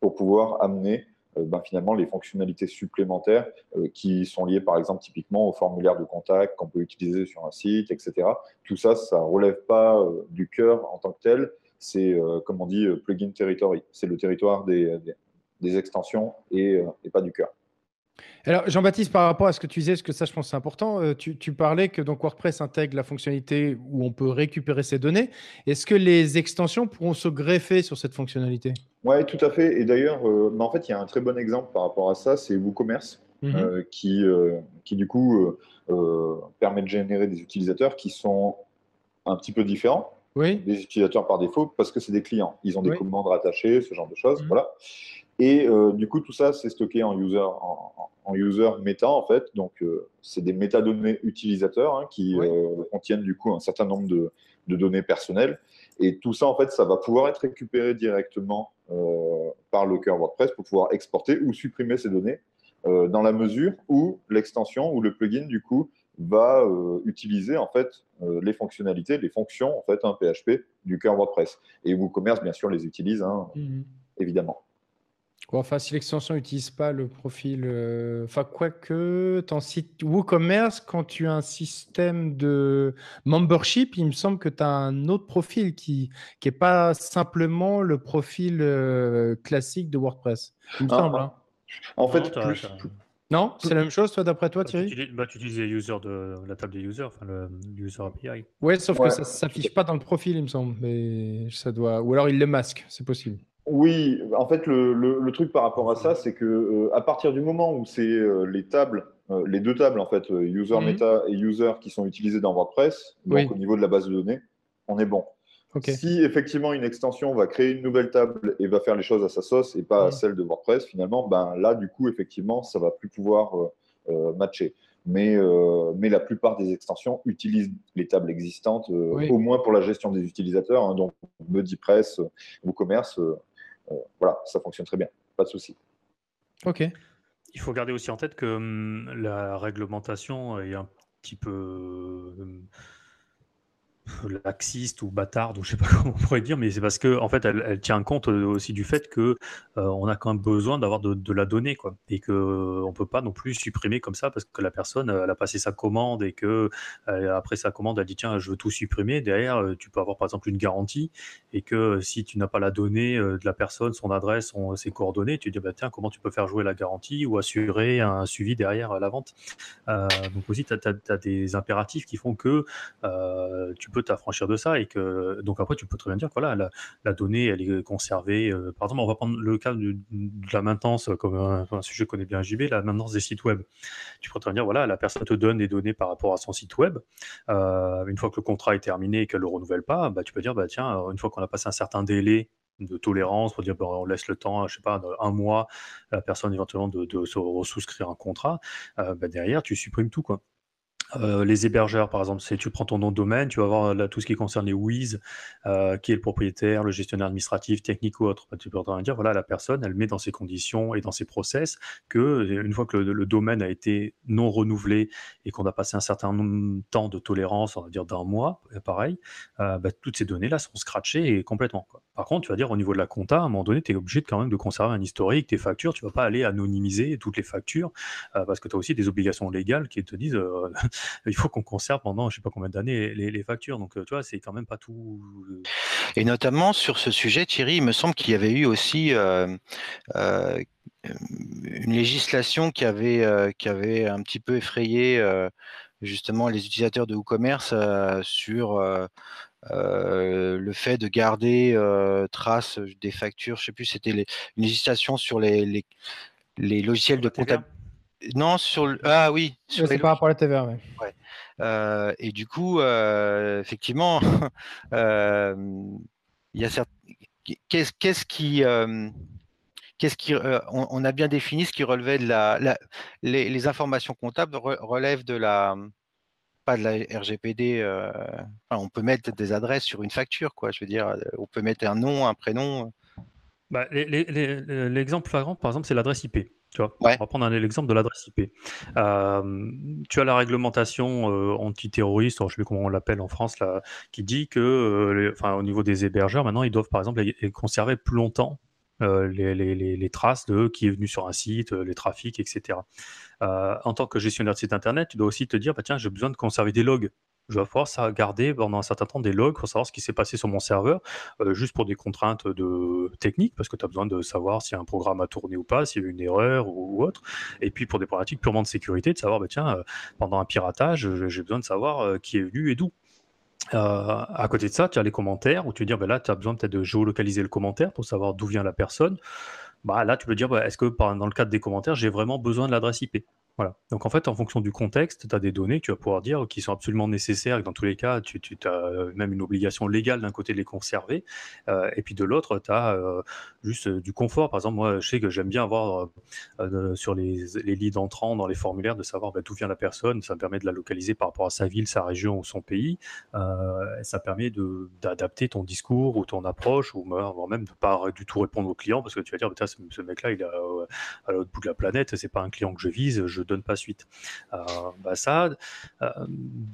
pour pouvoir amener ben, finalement les fonctionnalités supplémentaires qui sont liées par exemple typiquement au formulaire de contact qu'on peut utiliser sur un site, etc. Tout ça, ça ne relève pas du cœur en tant que tel, c'est comme on dit plugin territory, c'est le territoire des, extensions euh, et, pas du cœur. Alors, Jean-Baptiste, par rapport à ce que tu disais, ce que ça, je pense, c'est important. Euh, tu, parlais que donc WordPress intègre la fonctionnalité où on peut récupérer ces données. Est-ce que les extensions pourront se greffer sur cette fonctionnalité? Oui, tout à fait. Et d'ailleurs, euh, en fait, il y a un très bon exemple par rapport à ça, c'est WooCommerce, mhm. qui, qui, du coup, permet de générer des utilisateurs qui sont un petit peu différents. Oui. Des utilisateurs par défaut, parce que c'est des clients. Ils ont des commandes rattachées, ce genre de choses. Mhm. Voilà. Et euh, du coup, tout ça, c'est stocké en user, en, user méta, en fait. Donc, euh, c'est des métadonnées utilisateurs hein, qui euh, contiennent du coup un certain nombre de, de, données personnelles. Et tout ça, en fait, ça va pouvoir être récupéré directement par le cœur WordPress pour pouvoir exporter ou supprimer ces données dans la mesure où l'extension ou le plugin, du coup, va utiliser en fait les fonctionnalités, les fonctions en fait un PHP du cœur WordPress. Et WooCommerce bien sûr les utilise hein, mhm. évidemment enfin, si l'extension n'utilise pas le profil, euh, enfin, quoique, ton site WooCommerce, quand tu as un système de membership, il me semble que tu as un autre profil qui n'est pas simplement le profil euh, classique de WordPress. Il me ah, semble. Hein. En fait, Non, c'est la même chose, toi, d'après toi, Thierry? bah, Tu utilises de, la table des users, enfin le, user API. Ouais, sauf que ça ne s'affiche pas dans le profil, il me semble. Mais ça doit... Ou alors il le masque, c'est possible. Oui, en fait, le, truc par rapport à ça, c'est que euh, à partir du moment où c'est euh, les tables, euh, les deux tables, en fait, user mhm. meta et user qui sont utilisées dans WordPress, donc au niveau de la base de données, on est bon. Si effectivement une extension va créer une nouvelle table et va faire les choses à sa sauce et pas à celle de WordPress, finalement, ben là, du coup, effectivement, ça va plus pouvoir matcher. Mais, mais la plupart des extensions utilisent les tables existantes, au moins pour la gestion des utilisateurs. Hein, donc, BuddyPress, WooCommerce, voilà, ça fonctionne très bien, pas de souci. Ok. Il faut garder aussi en tête que hum, la réglementation est un petit peu hum, laxiste ou bâtarde, ou je sais pas comment on pourrait dire, mais c'est parce que en fait, elle, tient compte euh, aussi du fait que euh, on a quand même besoin d'avoir de, la donnée, quoi, et que euh, on peut pas non plus supprimer comme ça parce que la personne elle a passé sa commande et que après sa commande elle dit tiens je veux tout supprimer. Derrière, tu peux avoir par exemple une garantie et que si tu n'as pas la donnée de la personne, son adresse, ses coordonnées, tu dis bah tiens comment tu peux faire jouer la garantie ou assurer un suivi derrière la vente? donc aussi tu as, des impératifs qui font que tu peux t'affranchir de ça et que donc après tu peux très bien dire que voilà la, donnée elle est conservée euh, par exemple on va prendre le cas de, la maintenance comme un, sujet qu'on connaît bien JB la maintenance des sites web tu peux très bien dire voilà la personne te donne des données par rapport à son site web euh, une fois que le contrat est terminé et qu'elle le renouvelle pas bah, tu peux dire bah tiens une fois qu'on a passé un certain délai de tolérance pour dire bah, on laisse le temps, je sais pas, un mois, à la personne éventuellement de, de, souscrire un contrat, euh, bah, derrière tu supprimes tout quoi. Euh, les hébergeurs, par exemple, c'est tu prends ton nom de domaine, tu vas voir là tout ce qui concerne les WIS, euh, qui est le propriétaire, le gestionnaire administratif, technique ou autre. Bah, tu peux dire, voilà, la personne, elle met dans ses conditions et dans ses process que une fois que le, domaine a été non renouvelé et qu'on a passé un certain temps de tolérance, on va dire d'un mois, euh, pareil, bah, toutes ces données-là sont scratchées et complètement. Par contre, tu vas dire au niveau de la compta, à un moment donné, tu es obligé de, quand même de conserver un historique, tes factures, tu vas pas aller anonymiser toutes les factures parce que tu as aussi des obligations légales qui te disent il faut qu'on conserve pendant je sais pas combien d'années les, factures. Donc, euh, tu vois, c'est quand même pas tout. Euh. Et notamment sur ce sujet, Thierry, il me semble qu'il y avait eu aussi euh, une législation qui avait, qui avait un petit peu effrayé justement les utilisateurs de WooCommerce sur le fait de garder trace des factures. Je sais plus, c'était une législation sur les, les, logiciels de comptabilité non, sur le. Ah oui. C'est par rapport à la TVA, ouais. Euh, et du coup, euh, effectivement, euh, il y a Qu'est-ce qu'est-ce qui. Qu'est-ce qui, on, a bien défini ce qui relevait de la, les, informations comptables relèvent de la pas de la RGPD. on peut mettre des adresses sur une facture, quoi. Je veux dire, on peut mettre un nom, un prénom. Bah, l'exemple flagrant, par exemple, c'est l'adresse IP. Tu vois, On va prendre l'exemple de l'adresse IP. Euh, tu as la réglementation euh, antiterroriste, je ne sais plus comment on l'appelle en France, là, qui dit que, euh, enfin, au niveau des hébergeurs, maintenant, ils doivent par exemple conserver plus longtemps les, les, les, traces de qui est venu sur un site, les trafics, etc. en tant que gestionnaire de site internet, tu dois aussi te dire, bah, tiens, j'ai besoin de conserver des logs je vais pouvoir garder pendant un certain temps des logs pour savoir ce qui s'est passé sur mon serveur, euh, juste pour des contraintes de technique, parce que tu as besoin de savoir si un programme a tourné ou pas, s'il y a eu une erreur ou, autre. Et puis pour des problématiques purement de sécurité, de savoir, bah, tiens, euh, pendant un piratage, j'ai besoin de savoir euh, qui est venu et d'où. à côté de ça, tu as les commentaires où tu veux dire, bah, là, tu as besoin peut-être de géolocaliser le commentaire pour savoir d'où vient la personne. Bah, là, tu peux dire, bah, est-ce que dans le cadre des commentaires, j'ai vraiment besoin de l'adresse IP voilà. Donc en fait, en fonction du contexte, tu as des données que tu vas pouvoir dire qui sont absolument nécessaires et dans tous les cas, tu, as euh, même une obligation légale d'un côté de les conserver. Euh, et puis de l'autre, tu as euh, juste du confort. Par exemple, moi, je sais que j'aime bien avoir sur les, les leads entrants dans les formulaires de savoir bah, d'où vient la personne. Ça me permet de la localiser par rapport à sa ville, sa région ou son pays. ça permet d'adapter ton discours ou ton approche ou même de pas du tout répondre au client parce que tu vas dire, bah, ce, mec-là, il est à, l'autre bout de la planète, c'est pas un client que je vise. Donne pas suite. bah ça,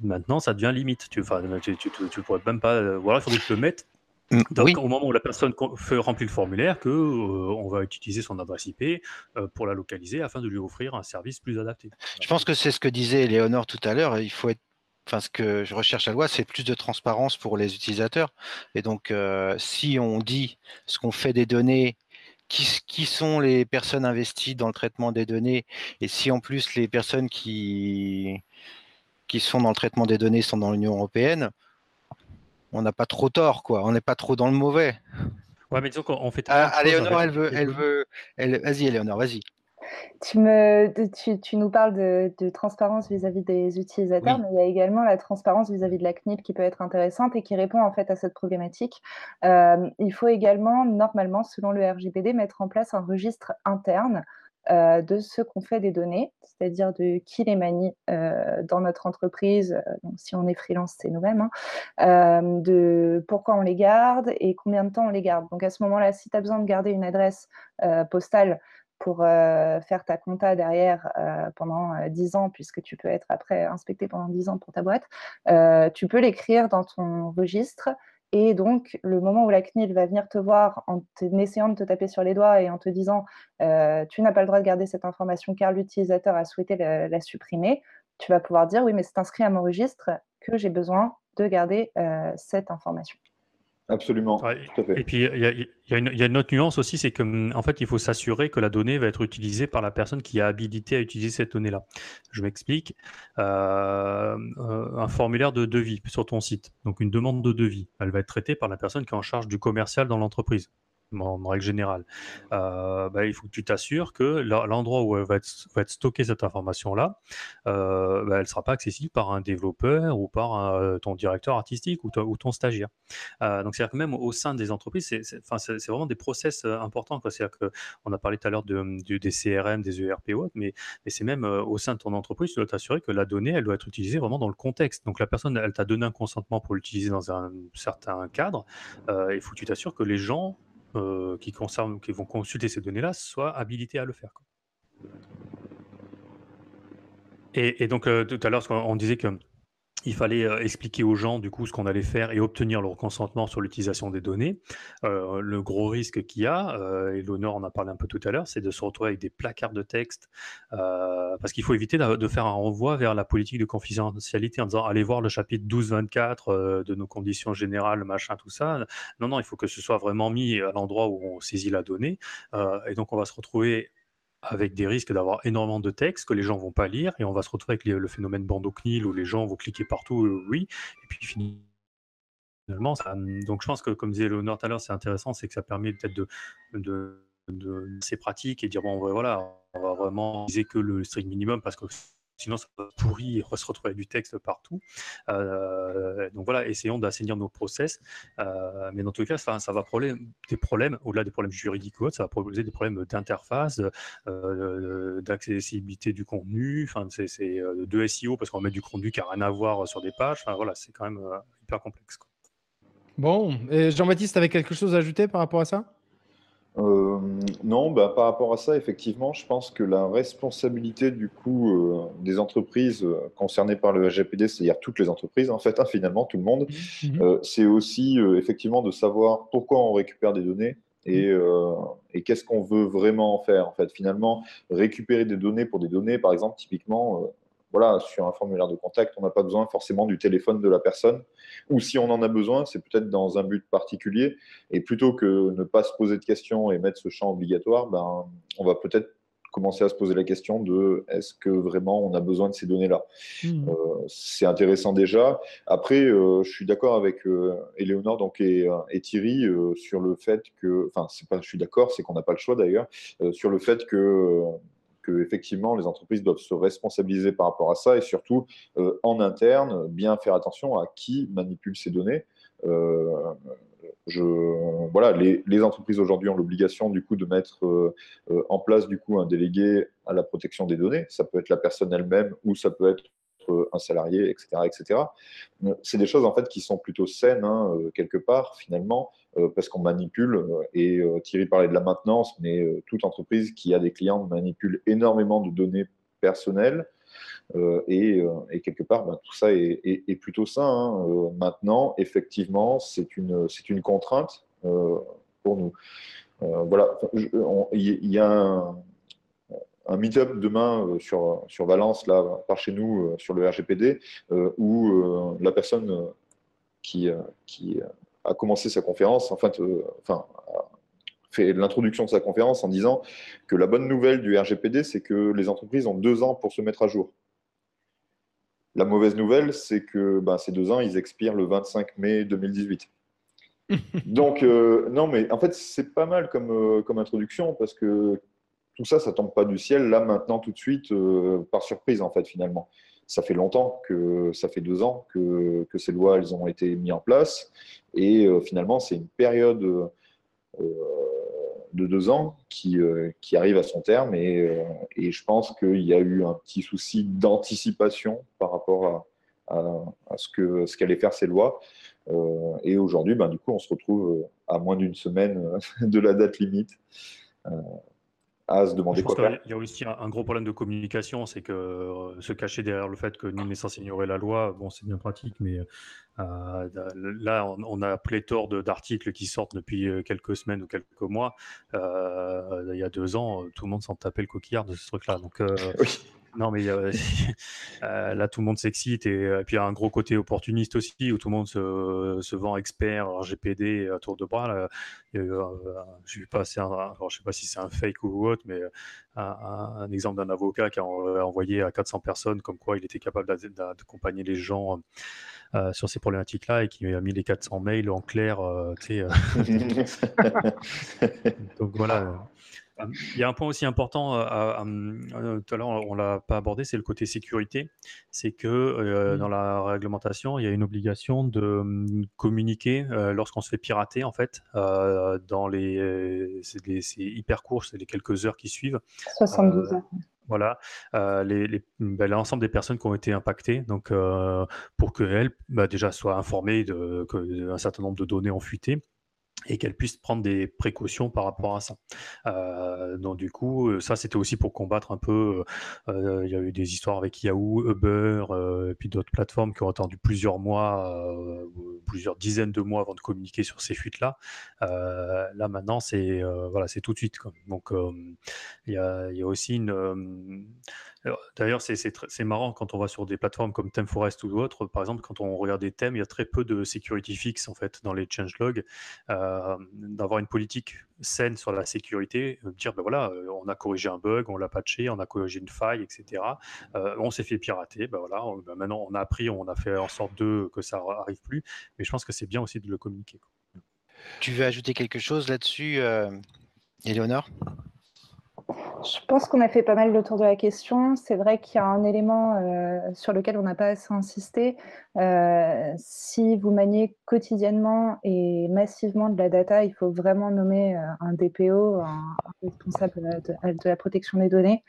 maintenant, ça devient limite. Tu, tu, tu, tu, pourrais même pas. voilà, il faudrait que tu le mettes Mm, Donc, au moment où la personne fait, remplit le formulaire, que euh, on va utiliser son adresse IP euh, pour la localiser afin de lui offrir un service plus adapté. Je pense que c'est ce que disait Léonore tout à l'heure. Il faut être, enfin, ce que je recherche à la loi, c'est plus de transparence pour les utilisateurs. Et donc, euh, si on dit ce qu'on fait des données, qui, qui, sont les personnes investies dans le traitement des données, et si en plus les personnes qui qui sont dans le traitement des données sont dans l'Union européenne, on n'a pas trop tort, quoi. On n'est pas trop dans le mauvais. Ouais, mais disons qu'on fait. Ah, elle veut, elle veut, elle... Vas-y, Éléonore, vas-y. Tu, me, tu, nous parles de, transparence vis-à-vis des utilisateurs, mais il y a également la transparence vis-à-vis de la CNIL qui peut être intéressante et qui répond en fait à cette problématique. Euh, il faut également, normalement, selon le RGPD, mettre en place un registre interne euh, de ce qu'on fait des données, c'est-à-dire de qui les manie euh, dans notre entreprise, euh, donc si on est freelance, c'est nous-mêmes, hein, de pourquoi on les garde et combien de temps on les garde. Donc à ce moment-là, si tu as besoin de garder une adresse postale pour faire ta compta derrière pendant 10 ans, puisque tu peux être après inspecté pendant 10 ans pour ta boîte, tu peux l'écrire dans ton registre et donc, le moment où la CNIL va venir te voir en, essayant de te taper sur les doigts et en te disant euh, tu n'as pas le droit de garder cette information car l'utilisateur a souhaité la, supprimer, tu vas pouvoir dire oui, mais c'est inscrit à mon registre que j'ai besoin de garder euh, cette information. Absolument. Et puis, il y, a une autre nuance aussi, c'est qu'en en fait, il faut s'assurer que la donnée va être utilisée par la personne qui a habilité à utiliser cette donnée-là. Je m'explique. Euh, euh, un formulaire de devis sur ton site, donc une demande de devis, elle va être traitée par la personne qui est en charge du commercial dans l'entreprise en, règle générale, euh, bah, il faut que tu t'assures que l'endroit où va être, stockée cette information-là, euh, bah, elle ne sera pas accessible par un développeur ou par euh, ton directeur artistique ou, ton stagiaire. donc, c'est-à-dire que même au sein des entreprises, c'est vraiment des process importants. C'est-à-dire qu'on a parlé tout à l'heure de, des CRM, des ERP ou autres, mais, mais c'est même au sein de ton entreprise, tu dois t'assurer que la donnée, elle doit être utilisée vraiment dans le contexte. Donc, la personne, elle t'a donné un consentement pour l'utiliser dans un certain cadre. il faut que tu t'assures que les gens euh, qui, concernent, qui vont consulter ces données-là soient habilités à le faire. Et, donc, euh, tout à l'heure, on disait que il fallait euh, expliquer aux gens du coup ce qu'on allait faire et obtenir leur consentement sur l'utilisation des données. Euh, le gros risque qu'il y a, euh, et l'honneur en a parlé un peu tout à l'heure, c'est de se retrouver avec des placards de texte, parce qu'il faut éviter de, faire un renvoi vers la politique de confidentialité en disant allez voir le chapitre 12-24 de nos conditions générales, machin, tout ça. Non, non, il faut que ce soit vraiment mis à l'endroit où on saisit la donnée. et donc on va se retrouver avec des risques d'avoir énormément de textes que les gens vont pas lire et on va se retrouver avec le phénomène bandeau-CNIL où les gens vont cliquer partout, euh, oui, et puis finalement, donc je pense que comme disait Léonore tout à l'heure, c'est intéressant, c'est que ça permet peut-être de, de, de, ces pratiques et dire bon voilà, on va vraiment utiliser que le strict minimum parce que sinon ça va pourrir, on va se retrouver du texte partout. Euh, donc voilà, essayons d'assainir nos process, euh, mais dans tous les cas, ça, va poser des problèmes, au-delà des problèmes juridiques ou autres, ça va poser des problèmes d'interface, euh, d'accessibilité du contenu, enfin c'est de SEO parce qu'on met du contenu qui n'a rien à voir sur des pages, voilà, c'est quand même hyper complexe. Bon, Jean-Baptiste, avait quelque chose à ajouter par rapport à ça? Euh, non, bah, par rapport à ça, effectivement, je pense que la responsabilité du coup euh, des entreprises euh, concernées par le RGPD, c'est-à-dire toutes les entreprises, en fait, hein, finalement, tout le monde, mmh c'est aussi effectivement de savoir pourquoi on récupère des données et, mmh. et qu'est-ce qu'on veut vraiment en faire. En fait, finalement, récupérer des données pour des données, par exemple, typiquement, voilà, sur un formulaire de contact, on n'a pas besoin forcément du téléphone de la personne. Ou si on en a besoin, c'est peut-être dans un but particulier. Et plutôt que ne pas se poser de questions et mettre ce champ obligatoire, ben, on va peut-être commencer à se poser la question de est-ce que vraiment on a besoin de ces données-là mmh. euh, C'est intéressant déjà. Après, euh, je suis d'accord avec euh, Éléonore donc, et, et Thierry sur le fait que, enfin, c'est pas je suis d'accord, c'est qu'on n'a pas le choix d'ailleurs, sur le fait que effectivement les entreprises doivent se responsabiliser par rapport à ça et surtout euh, en interne bien faire attention à qui manipule ces données. Euh, je, voilà, les, les entreprises aujourd'hui ont l'obligation du coup de mettre euh, en place du coup un délégué à la protection des données. Ça peut être la personne elle-même ou ça peut être un salarié, etc. etc. C'est des choses en fait qui sont plutôt saines hein, quelque part finalement euh, parce qu'on manipule, euh, et euh, Thierry parlait de la maintenance, mais toute entreprise qui a des clients manipule énormément de données personnel. Et, quelque part, ben, tout ça est, plutôt sain. Hein. maintenant, effectivement, c'est une, une contrainte pour nous. voilà, il y, a un, un meet-up demain sur, sur Valence, là, par chez nous, sur le RGPD, où la personne qui, qui a commencé sa conférence, enfin, enfin fait l'introduction de sa conférence en disant que la bonne nouvelle du RGPD, c'est que les entreprises ont deux ans pour se mettre à jour. La mauvaise nouvelle, c'est que ben, ces deux ans, ils expirent le 25 mai 2018. Donc, euh, non, mais en fait, c'est pas mal comme, euh, comme introduction parce que tout ça, ça tombe pas du ciel là, maintenant, tout de suite, euh, par surprise, en fait, finalement. Ça fait longtemps que ça fait deux ans que, que ces lois, elles ont été mises en place. Et finalement, c'est une période de deux ans qui, euh, qui arrive à son terme et, euh, et je pense qu'il y a eu un petit souci d'anticipation par rapport à, à, ce que ce qu'allaient faire ces lois. Euh, et aujourd'hui, ben, du coup, on se retrouve à moins d'une semaine de la date limite à se demander quoi faire. Il y a aussi un, gros problème de communication, c'est que se cacher derrière le fait que nous n'est censé ignorer la loi, bon, c'est bien pratique, mais euh, là, on, a pléthore d'articles qui sortent depuis euh, quelques semaines ou quelques mois. Euh, il y a deux ans, tout le monde s'en tapait le coquillard de ce truc-là. Donc, non, mais là, tout le monde s'excite et, puis il y a un gros côté opportuniste aussi où tout le monde se, vend expert RGPD à tour de bras. je ne sais pas si c'est un fake ou autre, mais un, exemple d'un avocat qui a envoyé à 400 personnes comme quoi il était capable d'accompagner les gens euh, sur ces problématiques-là et qui a mis les 400 mails en clair. Euh, euh. Donc voilà. Il y a un point aussi important, tout à l'heure on l'a pas abordé, c'est le côté sécurité. C'est que mmh. dans la réglementation, il y a une obligation de communiquer lorsqu'on se fait pirater en fait. dans les, c'est hyper court, c'est les quelques heures qui suivent. 72 heures. Voilà, euh, bah, l'ensemble des personnes qui ont été impactées, donc euh, pour qu'elles bah, déjà soient informées d'un certain nombre de données ont fuité et qu'elles puissent prendre des précautions par rapport à ça. Euh, donc du coup, euh, ça c'était aussi pour combattre un peu. Euh, il y a eu des histoires avec Yahoo, Uber, et puis d'autres plateformes qui ont attendu plusieurs mois, plusieurs dizaines de mois avant de communiquer sur ces fuites-là. là maintenant, c'est voilà, c'est tout de suite. Donc il y a, y, a, aussi une D'ailleurs, c'est marrant quand on va sur des plateformes comme ThemeForest ou d'autres. Par exemple, quand on regarde des thèmes, il y a très peu de security fix en fait dans les changelogs. Euh, D'avoir une politique saine sur la sécurité, euh, dire ben voilà, euh, on a corrigé un bug, on l'a patché, on a corrigé une faille, etc. Euh, on s'est fait pirater, ben voilà, ben maintenant on a appris, on a fait en sorte de que ça arrive plus. Mais je pense que c'est bien aussi de le communiquer. Tu veux ajouter quelque chose là-dessus, Éléonore je pense qu'on a fait pas mal le tour de la question. C'est vrai qu'il y a un élément euh, sur lequel on n'a pas assez insisté. Euh, si vous maniez quotidiennement et massivement de la data, il faut vraiment nommer euh, un DPO, un, responsable de, la protection des données.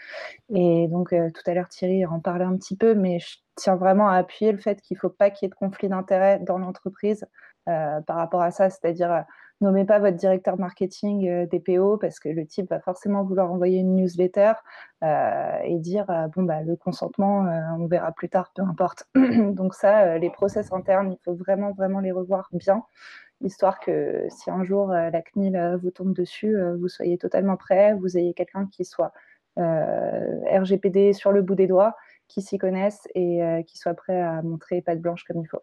Et donc, tout à l'heure, Thierry en parlait un petit peu, mais je tiens vraiment à appuyer le fait qu'il ne faut pas qu'il y ait de conflit d'intérêts dans l'entreprise par rapport à ça. C'est-à-dire nommez pas votre directeur marketing euh, DPO parce que le type va forcément vouloir envoyer une newsletter euh, et dire euh, bon bah le consentement on verra plus tard peu importe. Donc ça les process internes il faut vraiment vraiment les revoir bien histoire que si un jour la CNIL vous tombe dessus vous soyez totalement prêt vous ayez quelqu'un qui soit RGPD sur le bout des doigts qui s'y connaisse et qui soit prêt à montrer patte blanche comme il faut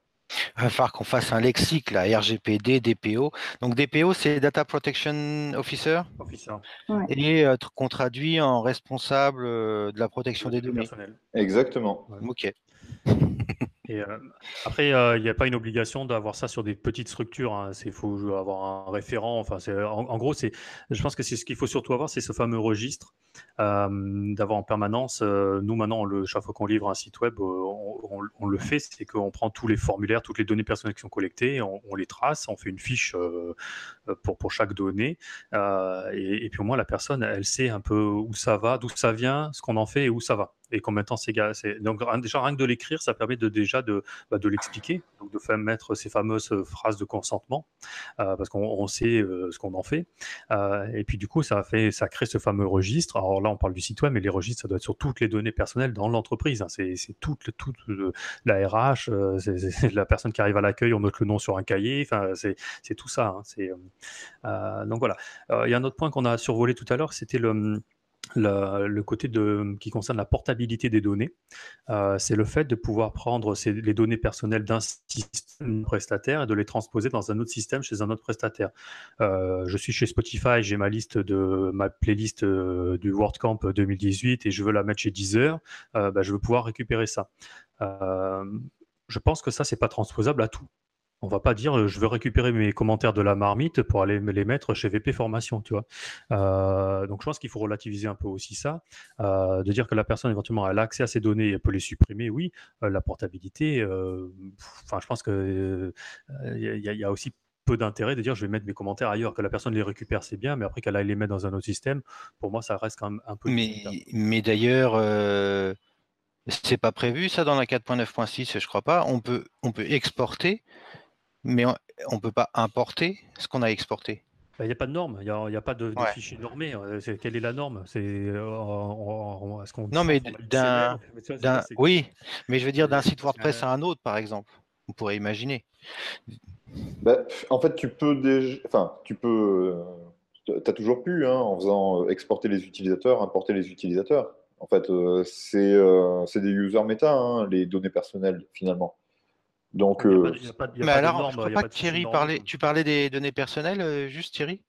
il va falloir qu'on fasse un lexique, là, RGPD, DPO. Donc DPO, c'est Data Protection Officer? Officer. Et euh, qu'on traduit en responsable euh, de la protection des données. Exactement. Ok. Et euh, après, il n'y a pas une obligation d'avoir ça sur des petites structures. Hein. Faut avoir un référent. Enfin, en, en, gros, je pense que c'est ce qu'il faut surtout avoir, c'est ce fameux registre euh, d'avoir en permanence. Euh, nous, maintenant, chaque fois qu'on livre un site web, euh, on, le fait, c'est qu'on prend tous les formulaires, toutes les données personnelles qui sont collectées, on, les trace, on fait une fiche pour, pour chaque donnée, et, puis au moins la personne, elle sait un peu où ça va, d'où ça vient, ce qu'on en fait et où ça va. Et combien de temps c'est Donc déjà rien que de l'écrire, ça permet déjà de, bah, l'expliquer, de faire mettre ces fameuses phrases de consentement, parce qu'on sait ce qu'on en fait. et puis du coup, ça crée ce fameux registre. Alors là, on parle du site web, mais les registres, ça doit être sur toutes les données personnelles dans l'entreprise. Hein. C'est toute, la RH, c'est la personne qui arrive à l'accueil, on note le nom sur un cahier. Enfin, c'est tout ça. Hein. Donc voilà. Il y a un autre point qu'on a survolé tout à l'heure, c'était le le, côté de, qui concerne la portabilité des données, euh, c'est le fait de pouvoir prendre les données personnelles d'un système prestataire et de les transposer dans un autre système chez un autre prestataire. Euh, je suis chez Spotify, j'ai ma liste de ma playlist euh, du WordCamp 2018 et je veux la mettre chez Deezer, bah, je veux pouvoir récupérer ça. je pense que ça, c'est pas transposable à tout. On va pas dire je veux récupérer mes commentaires de la marmite pour aller me les mettre chez VP Formation, tu vois. Euh, donc je pense qu'il faut relativiser un peu aussi ça, euh, de dire que la personne éventuellement a l'accès à ces données et peut les supprimer, oui. Euh, la portabilité, enfin je pense que il y, a aussi peu d'intérêt de dire je vais mettre mes commentaires ailleurs, que la personne les récupère, c'est bien, mais après qu'elle aille les mettre dans un autre système, pour moi ça reste quand même un peu. Mais, mais d'ailleurs. C'est pas prévu ça dans la 4.9.6, je crois pas. On peut, on peut exporter mais on ne peut pas importer ce qu'on a exporté. Bah, il n'y a pas de norme, il n'y a, pas de, fichier normé. Hein. quelle est la norme? C'est euh, Non, mais d'un, oui, mais je veux dire d'un site WordPress à un autre, par exemple. On pourrait imaginer. Bah, en fait, tu peux déjà, enfin, tu peux, euh, tu as toujours pu, hein, en faisant euh, exporter les utilisateurs, importer les utilisateurs. En fait, c'est, c'est des user méta, hein, les données personnelles finalement. Donc, mais alors, je crois pas que Thierry parlait. Tu parlais des données personnelles, euh, juste Thierry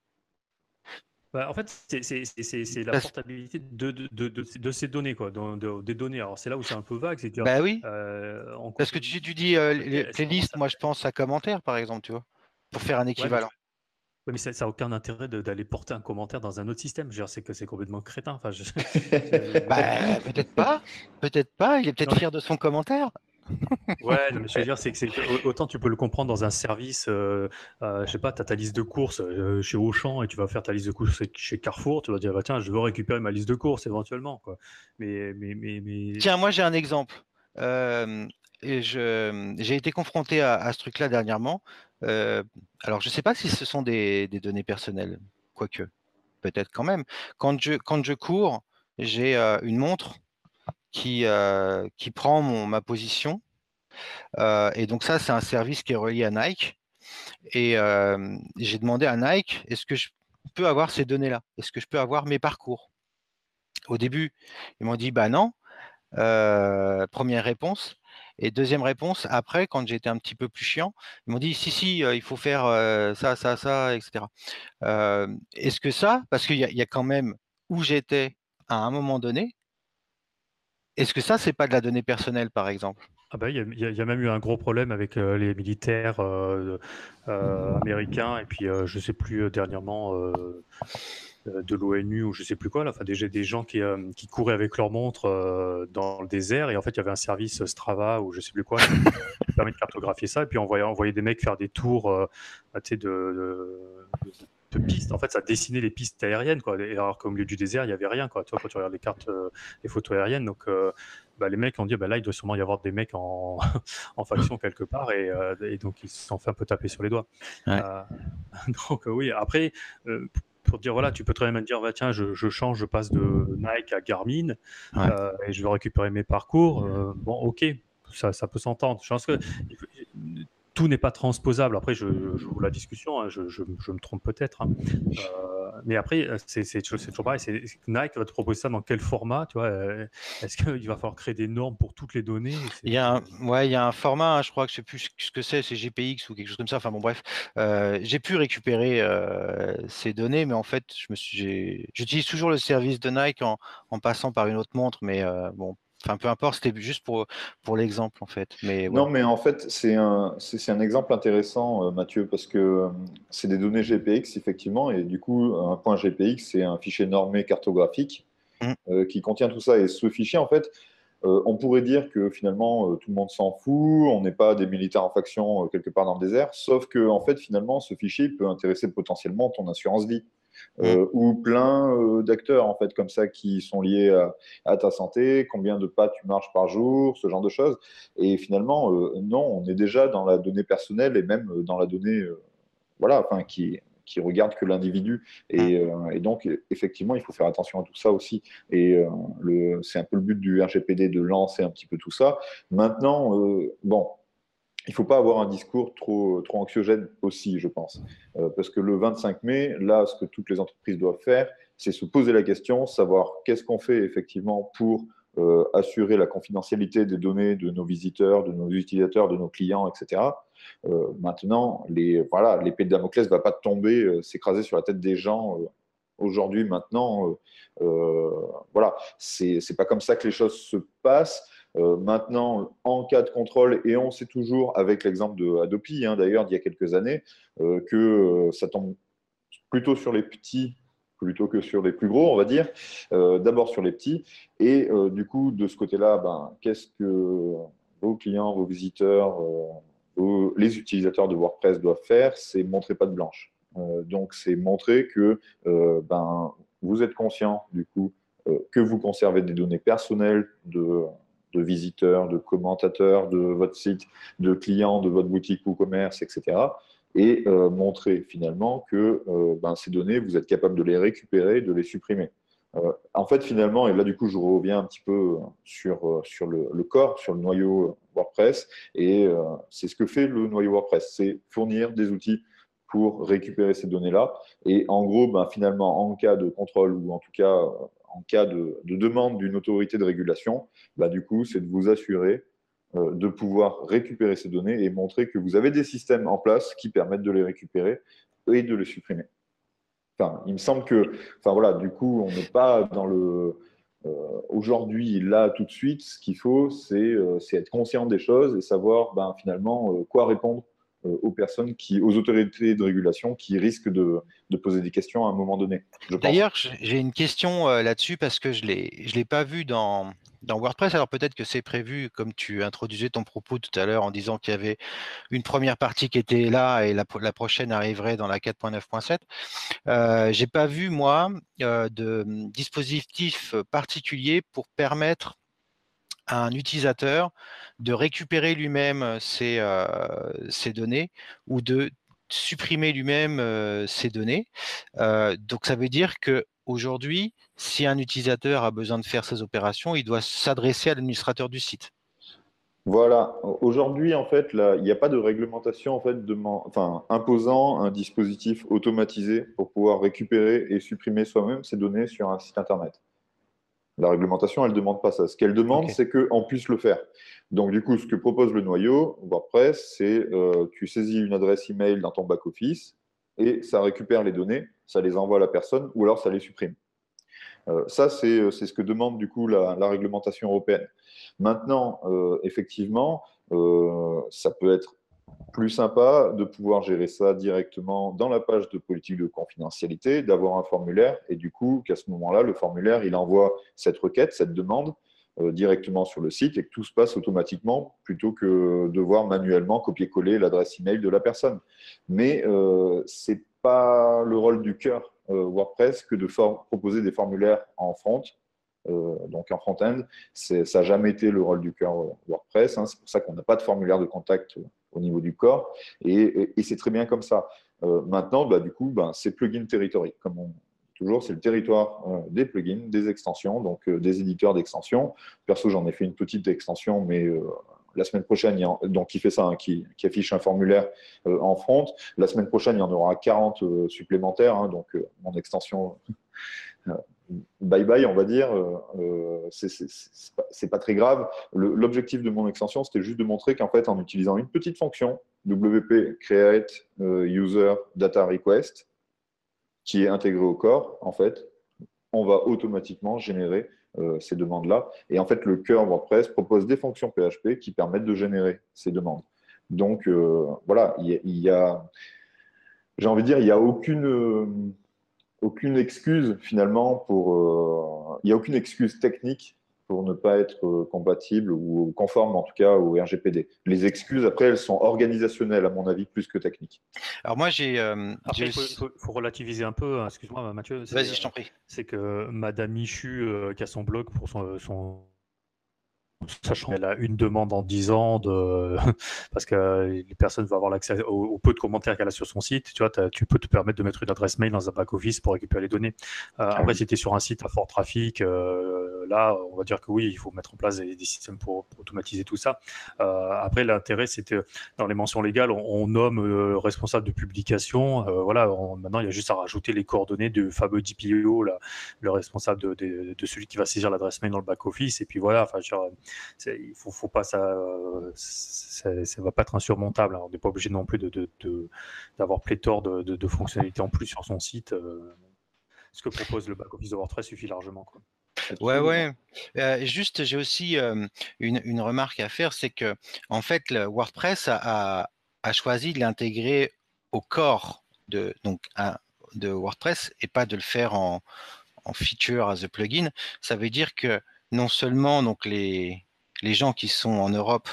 bah, en fait, c'est la portabilité de, de, de, de, ces données, quoi, des données. Alors, c'est là où c'est un peu vague. c'est bah oui. Euh, Parce que tu, tu dis euh, les, listes, moi je pense à commentaires, par exemple, tu vois, pour faire un équivalent. Oui, mais ça n'a aucun intérêt d'aller porter un commentaire dans un autre système. C'est que c'est complètement crétin. Enfin, bah, peut-être pas. Peut-être pas. Il est peut-être fier de son commentaire. Ouais, mais je veux dire, c'est que autant tu peux le comprendre dans un service, euh, euh, je sais pas, tu as ta liste de courses euh, chez Auchan et tu vas faire ta liste de courses chez Carrefour, tu vas dire, bah, tiens, je veux récupérer ma liste de courses éventuellement. Quoi. Mais, mais, mais, mais... Tiens, moi j'ai un exemple. j'ai été confronté à, ce truc-là dernièrement. alors, je ne sais pas si ce sont des, des données personnelles, quoique, peut-être quand même. Quand je, quand je cours, j'ai une montre qui, euh, qui prend mon, ma position. Euh, et donc ça, c'est un service qui est relié à Nike. Et euh, j'ai demandé à Nike, est-ce que je peux avoir ces données-là? Est-ce que je peux avoir mes parcours? Au début, ils m'ont dit, bah non. première réponse. Et deuxième réponse, après, quand j'étais un petit peu plus chiant, ils m'ont dit si, si, il faut faire ça, ça, ça, etc. Est-ce que ça, parce qu'il y, y, a quand même où j'étais à un moment donné, est-ce que ça, c'est pas de la donnée personnelle, par exemple? Ah bah, il y, a même eu un gros problème avec euh, les militaires euh, euh, américains et puis je sais plus dernièrement de l'ONU ou je sais plus quoi. Là. Enfin, déjà des gens qui, couraient avec leur montre dans le désert et en fait il y avait un service Strava ou je sais plus quoi qui permet de cartographier ça et puis on voyait, des mecs faire des tours de, de pistes. En fait, ça dessinait les pistes aériennes, quoi. alors qu'au milieu du désert, il n'y avait rien, quoi. Tu vois, quand tu regardes les cartes, euh, les photos aériennes, donc euh, bah, les mecs ont dit, bah, là, il doit sûrement y avoir des mecs en, en faction quelque part, euh, et, donc ils se sont fait un peu taper sur les doigts. donc oui, après pour dire voilà, tu peux très bien me dire bah, tiens, je, je, change, je passe de Nike à Garmin et je vais récupérer mes parcours. bon, ok, ça, ça peut s'entendre. Je pense que tout n'est pas transposable. Après, je, joue la discussion, hein, je, me trompe peut-être. Hein. Euh, mais après, c'est toujours pareil. Nike va te proposer ça dans quel format tu vois euh, Est-ce qu'il va falloir créer des normes pour toutes les données? Il y a un, ouais, il y a un format, hein, je crois que je sais plus ce que c'est, c'est GPX ou quelque chose comme ça. Enfin bon, bref, euh, j'ai pu récupérer ces données, mais en fait, j'utilise toujours le service de Nike en, en, passant par une autre montre, mais bon, Enfin, peu importe, c'était juste pour, pour l'exemple, en fait. Mais, Non, mais en fait, c'est un, c'est, un exemple intéressant, euh, Mathieu, parce que euh, c'est des données GPX, effectivement, et du coup, un point GPX, c'est un fichier normé cartographique mmh. euh, qui contient tout ça. Et ce fichier, en fait, on pourrait dire que finalement, tout le monde s'en fout, on n'est pas des militaires en faction quelque part dans le désert, sauf que, en fait, finalement, ce fichier peut intéresser potentiellement ton assurance vie. Euh, ou plein euh, d'acteurs en fait comme ça qui sont liés à, ta santé, combien de pas tu marches par jour, ce genre de choses. Et finalement, non, on est déjà dans la donnée personnelle et même dans la donnée, voilà, enfin qui qui regarde que l'individu. Et, et, donc, effectivement, il faut faire attention à tout ça aussi. Et c'est un peu le but du RGPD de lancer un petit peu tout ça. Maintenant, bon, il ne faut pas avoir un discours trop, anxiogène aussi, je pense. Euh, parce que le 25 mai, là, ce que toutes les entreprises doivent faire, c'est se poser la question, savoir qu'est-ce qu'on fait effectivement pour euh, assurer la confidentialité des données de nos visiteurs, de nos utilisateurs, de nos clients, etc. Euh, maintenant, les, voilà, l'épée de Damoclès ne va pas tomber, s'écraser sur la tête des gens aujourd'hui, maintenant. voilà, c'est pas comme ça que les choses se passent. Euh, maintenant, en cas de contrôle, et on sait toujours, avec l'exemple de Adopi, hein, d'ailleurs, d'il y a quelques années, euh, que euh, ça tombe plutôt sur les petits plutôt que sur les plus gros, on va dire. D'abord sur les petits. Et du coup, de ce côté-là, ben, qu'est-ce que vos clients, vos visiteurs, les utilisateurs de WordPress doivent faire? C'est montrer pas de blanche. donc, c'est montrer que ben, vous êtes conscient, du coup, que vous conservez des données personnelles de, de visiteurs, de commentateurs de votre site, de clients de votre boutique ou commerce, etc. Et euh, montrer finalement que euh, ben, ces données, vous êtes capable de les récupérer, de les supprimer. Euh, en fait, finalement, et là du coup, je reviens un petit peu sur, sur le, corps, sur le noyau WordPress, et c'est ce que fait le noyau WordPress, c'est fournir des outils pour récupérer ces données-là. Et en gros, ben, finalement, en cas de contrôle ou en tout cas en cas de, demande d'une autorité de régulation, bah, du coup, c'est de vous assurer euh, de pouvoir récupérer ces données et montrer que vous avez des systèmes en place qui permettent de les récupérer et de les supprimer. Enfin, il me semble que, enfin voilà, du coup, on n'est pas dans le euh, aujourd'hui, là, tout de suite. Ce qu'il faut, c'est euh, être conscient des choses et savoir, ben, finalement, quoi répondre aux personnes qui, aux autorités de régulation qui risquent de, poser des questions à un moment donné. D'ailleurs, j'ai une question euh, là-dessus parce que je ne l'ai pas vu dans, dans WordPress. Alors peut-être que c'est prévu, comme tu introduisais ton propos tout à l'heure en disant qu'il y avait une première partie qui était là et la, prochaine arriverait dans la 4.9.7. Euh, J'ai pas vu, moi, euh, de dispositif particulier pour permettre à un utilisateur de récupérer lui-même ses, données ou de supprimer lui-même ses données. donc ça veut dire que aujourd'hui, si un utilisateur a besoin de faire ces opérations, il doit s'adresser à l'administrateur du site. Voilà. Aujourd'hui, en fait, il n'y a pas de réglementation en fait, imposant un dispositif automatisé pour pouvoir récupérer et supprimer soi-même ces données sur un site Internet. La réglementation, elle ne demande pas ça. Ce qu'elle demande, c'est qu'on puisse le faire. Donc, du coup, ce que propose le noyau WordPress, c'est euh, tu saisis une adresse email dans ton back-office et ça récupère les données, ça les envoie à la personne ou alors ça les supprime. Euh, ça, euh, c'est ce que demande du coup la, la réglementation européenne. Maintenant, euh, effectivement, ça peut être plus sympa de pouvoir gérer ça directement dans la page de politique de confidentialité, d'avoir un formulaire et du coup qu'à ce moment-là, le formulaire, il envoie cette requête, cette demande euh, directement sur le site et que tout se passe automatiquement plutôt que de voir manuellement copier-coller l'adresse email de la personne. Mais euh, ce n'est pas le rôle du cœur euh, WordPress que de proposer des formulaires en front. donc en front-end, ça n'a jamais été le rôle du cœur WordPress. Hein. C'est pour ça qu'on n'a pas de formulaire de contact au niveau du corps, et, c'est très bien comme ça. Euh, maintenant, bah, du coup, bah, c'est plugin territory, comme on toujours, c'est le territoire euh, des plugins, des extensions, donc euh, des éditeurs d'extensions. Perso, j'en ai fait une petite extension, mais la semaine prochaine, il donc qui fait ça, hein, qui, affiche un formulaire en front. La semaine prochaine, il y en aura 40 supplémentaires, hein, donc mon extension bye bye, on va dire, euh, euh c'est pas, très grave. L'objectif de mon extension, c'était juste de montrer qu'en fait, en utilisant une petite fonction, WP create euh, user data request, qui est intégrée au corps, en fait, on va automatiquement générer ces demandes-là. Et en fait, le cœur WordPress propose des fonctions PHP qui permettent de générer ces demandes. Donc, voilà, il y a j'ai envie de dire, il n'y a aucune aucune excuse finalement pour. Euh, il n'y a aucune excuse technique pour ne pas être compatible ou conforme en tout cas au RGPD. Les excuses, après, elles sont organisationnelles, à mon avis, plus que techniques. Alors moi, j'ai... il faut, relativiser un peu, hein, excuse-moi Mathieu. Vas-y, je t'en prie. C'est que Madame Michu, qui a son blog pour son sachant qu'elle a une demande en 10 ans de... parce que les personnes vont avoir l'accès au, peu de commentaires qu'elle a sur son site. Tu vois, tu peux te permettre de mettre une adresse mail dans un back-office pour récupérer les données. Euh, ah après, si tu es sur un site à fort trafic, euh, là, on va dire que oui, il faut mettre en place des, systèmes pour, automatiser tout ça. Euh, après, l'intérêt, que dans les mentions légales, on, nomme le responsable de publication. voilà, maintenant, il y a juste à rajouter les coordonnées du fameux DPO, le responsable de, celui qui va saisir l'adresse mail dans le back-office. Et puis voilà, il faut, pas ça, ça, va pas être insurmontable. On n'est pas obligé non plus d'avoir pléthore de, fonctionnalités en plus sur son site. Euh. ce que propose le back-office de WordPress suffit largement. Ouais, ouais. Euh, juste, j'ai aussi euh, une, remarque à faire, c'est que en fait, le WordPress a, choisi de l'intégrer au corps de, donc, de WordPress et pas de le faire en, en feature as a plugin. Ça veut dire que non seulement donc les, les gens qui sont en Europe,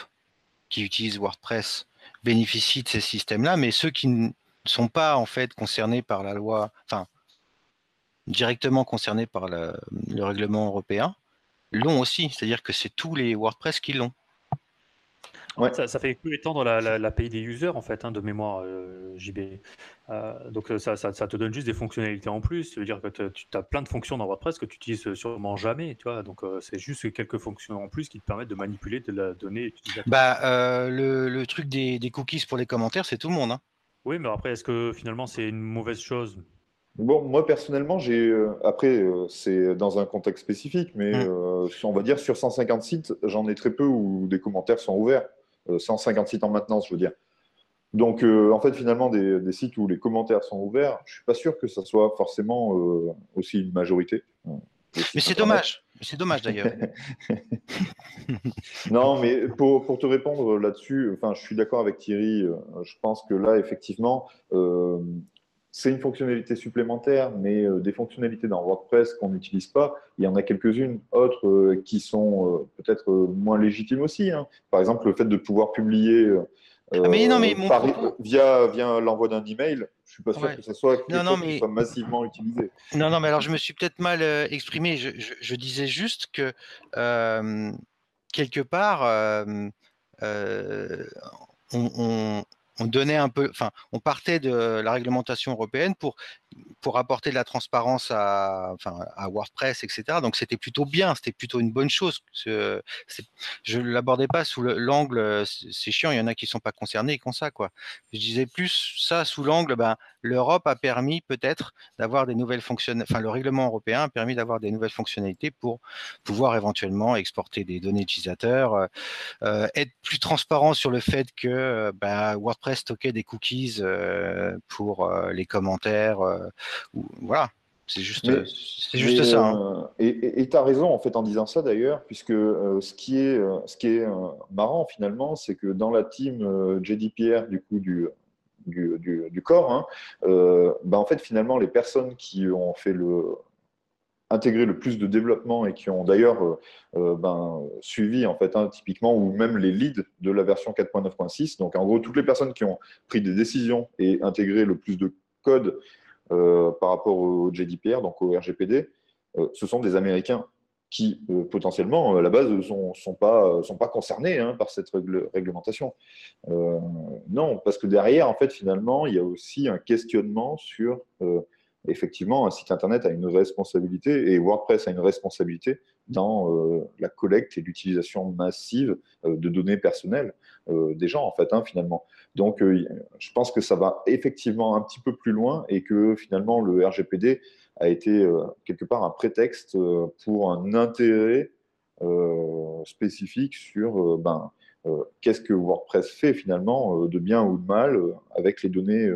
qui utilisent WordPress, bénéficient de ces systèmes-là, mais ceux qui ne sont pas en fait concernés par la loi, enfin directement concernés par le règlement européen, l'ont aussi. C'est-à-dire que c'est tous les WordPress qui l'ont. Ça, fait que étendre la, la, des users en fait hein, de mémoire euh, JB. Euh, donc ça, ça, te donne juste des fonctionnalités en plus. Ça veut dire que tu as plein de fonctions dans WordPress que tu utilises sûrement jamais. Tu vois donc euh, c'est juste quelques fonctions en plus qui te permettent de manipuler de la donnée. Bah, le, le, truc des, des, cookies pour les commentaires, c'est tout le monde. Hein. Oui, mais après, est-ce que finalement c'est une mauvaise chose? Bon, moi personnellement, j'ai après c'est dans un contexte spécifique, mais mmh. on va dire sur 150 sites, j'en ai très peu où des commentaires sont ouverts. 150 sites en maintenance, je veux dire. Donc, euh, en fait, finalement, des, sites où les commentaires sont ouverts, je ne suis pas sûr que ça soit forcément euh, aussi une majorité. Mais c'est dommage. C'est dommage d'ailleurs. non, mais pour, pour te répondre là-dessus, enfin, je suis d'accord avec Thierry. Euh, je pense que là, effectivement, c'est une fonctionnalité supplémentaire, mais euh, des fonctionnalités dans WordPress qu'on n'utilise pas, il y en a quelques-unes autres euh, qui sont euh, peut-être moins légitimes aussi. Hein. Par exemple, le fait de pouvoir publier ah, mais non, mais via, via l'envoi d'un email, je ne suis pas sûr que ce soit chose qui soit massivement utilisé. Non, non, mais alors je me suis peut-être mal exprimé. Je, je, disais juste que quelque part, on, on donnait un peu, enfin, on partait de la réglementation européenne pour pour apporter de la transparence à, enfin, à WordPress, etc. Donc c'était plutôt bien, c'était plutôt une bonne chose. Je ne l'abordais pas sous l'angle, c'est chiant, il y en a qui ne sont pas concernés ont ça. Quoi. Je disais plus ça sous l'angle, ben, l'Europe a permis peut-être d'avoir des nouvelles fonctionnalités, enfin le règlement européen a permis d'avoir des nouvelles fonctionnalités pour pouvoir éventuellement exporter des données utilisateurs, euh, euh, être plus transparent sur le fait que ben, WordPress stockait des cookies euh, pour les commentaires voilà. C'est juste, c'est juste ça. Hein. Euh, et tu as raison en fait en disant ça d'ailleurs, puisque euh, ce qui est, euh, ce qui est marrant finalement, c'est que dans la team JDPR du coup du, du, du, corps, hein, bah, en fait finalement les personnes qui ont fait le intégré le plus de développement et qui ont d'ailleurs ben, suivi en fait hein, typiquement ou même les leads de la version 4.9.6. Donc en gros toutes les personnes qui ont pris des décisions et intégré le plus de code euh, par rapport au GDPR, donc au RGPD, euh, ce sont des Américains qui euh, potentiellement à la base ne sont, sont, pas, sont pas concernés hein, par cette réglementation. non, parce que derrière, en fait, finalement, il y a aussi un questionnement sur effectivement, un site internet a une responsabilité et WordPress a une responsabilité dans la collecte et l'utilisation massive de données personnelles des gens, en fait, hein, finalement. Donc, euh, je pense que ça va effectivement un petit peu plus loin et que finalement, le RGPD a été euh, quelque part un prétexte euh, pour un intérêt spécifique sur ben, qu'est-ce que WordPress fait finalement de bien ou de mal avec les données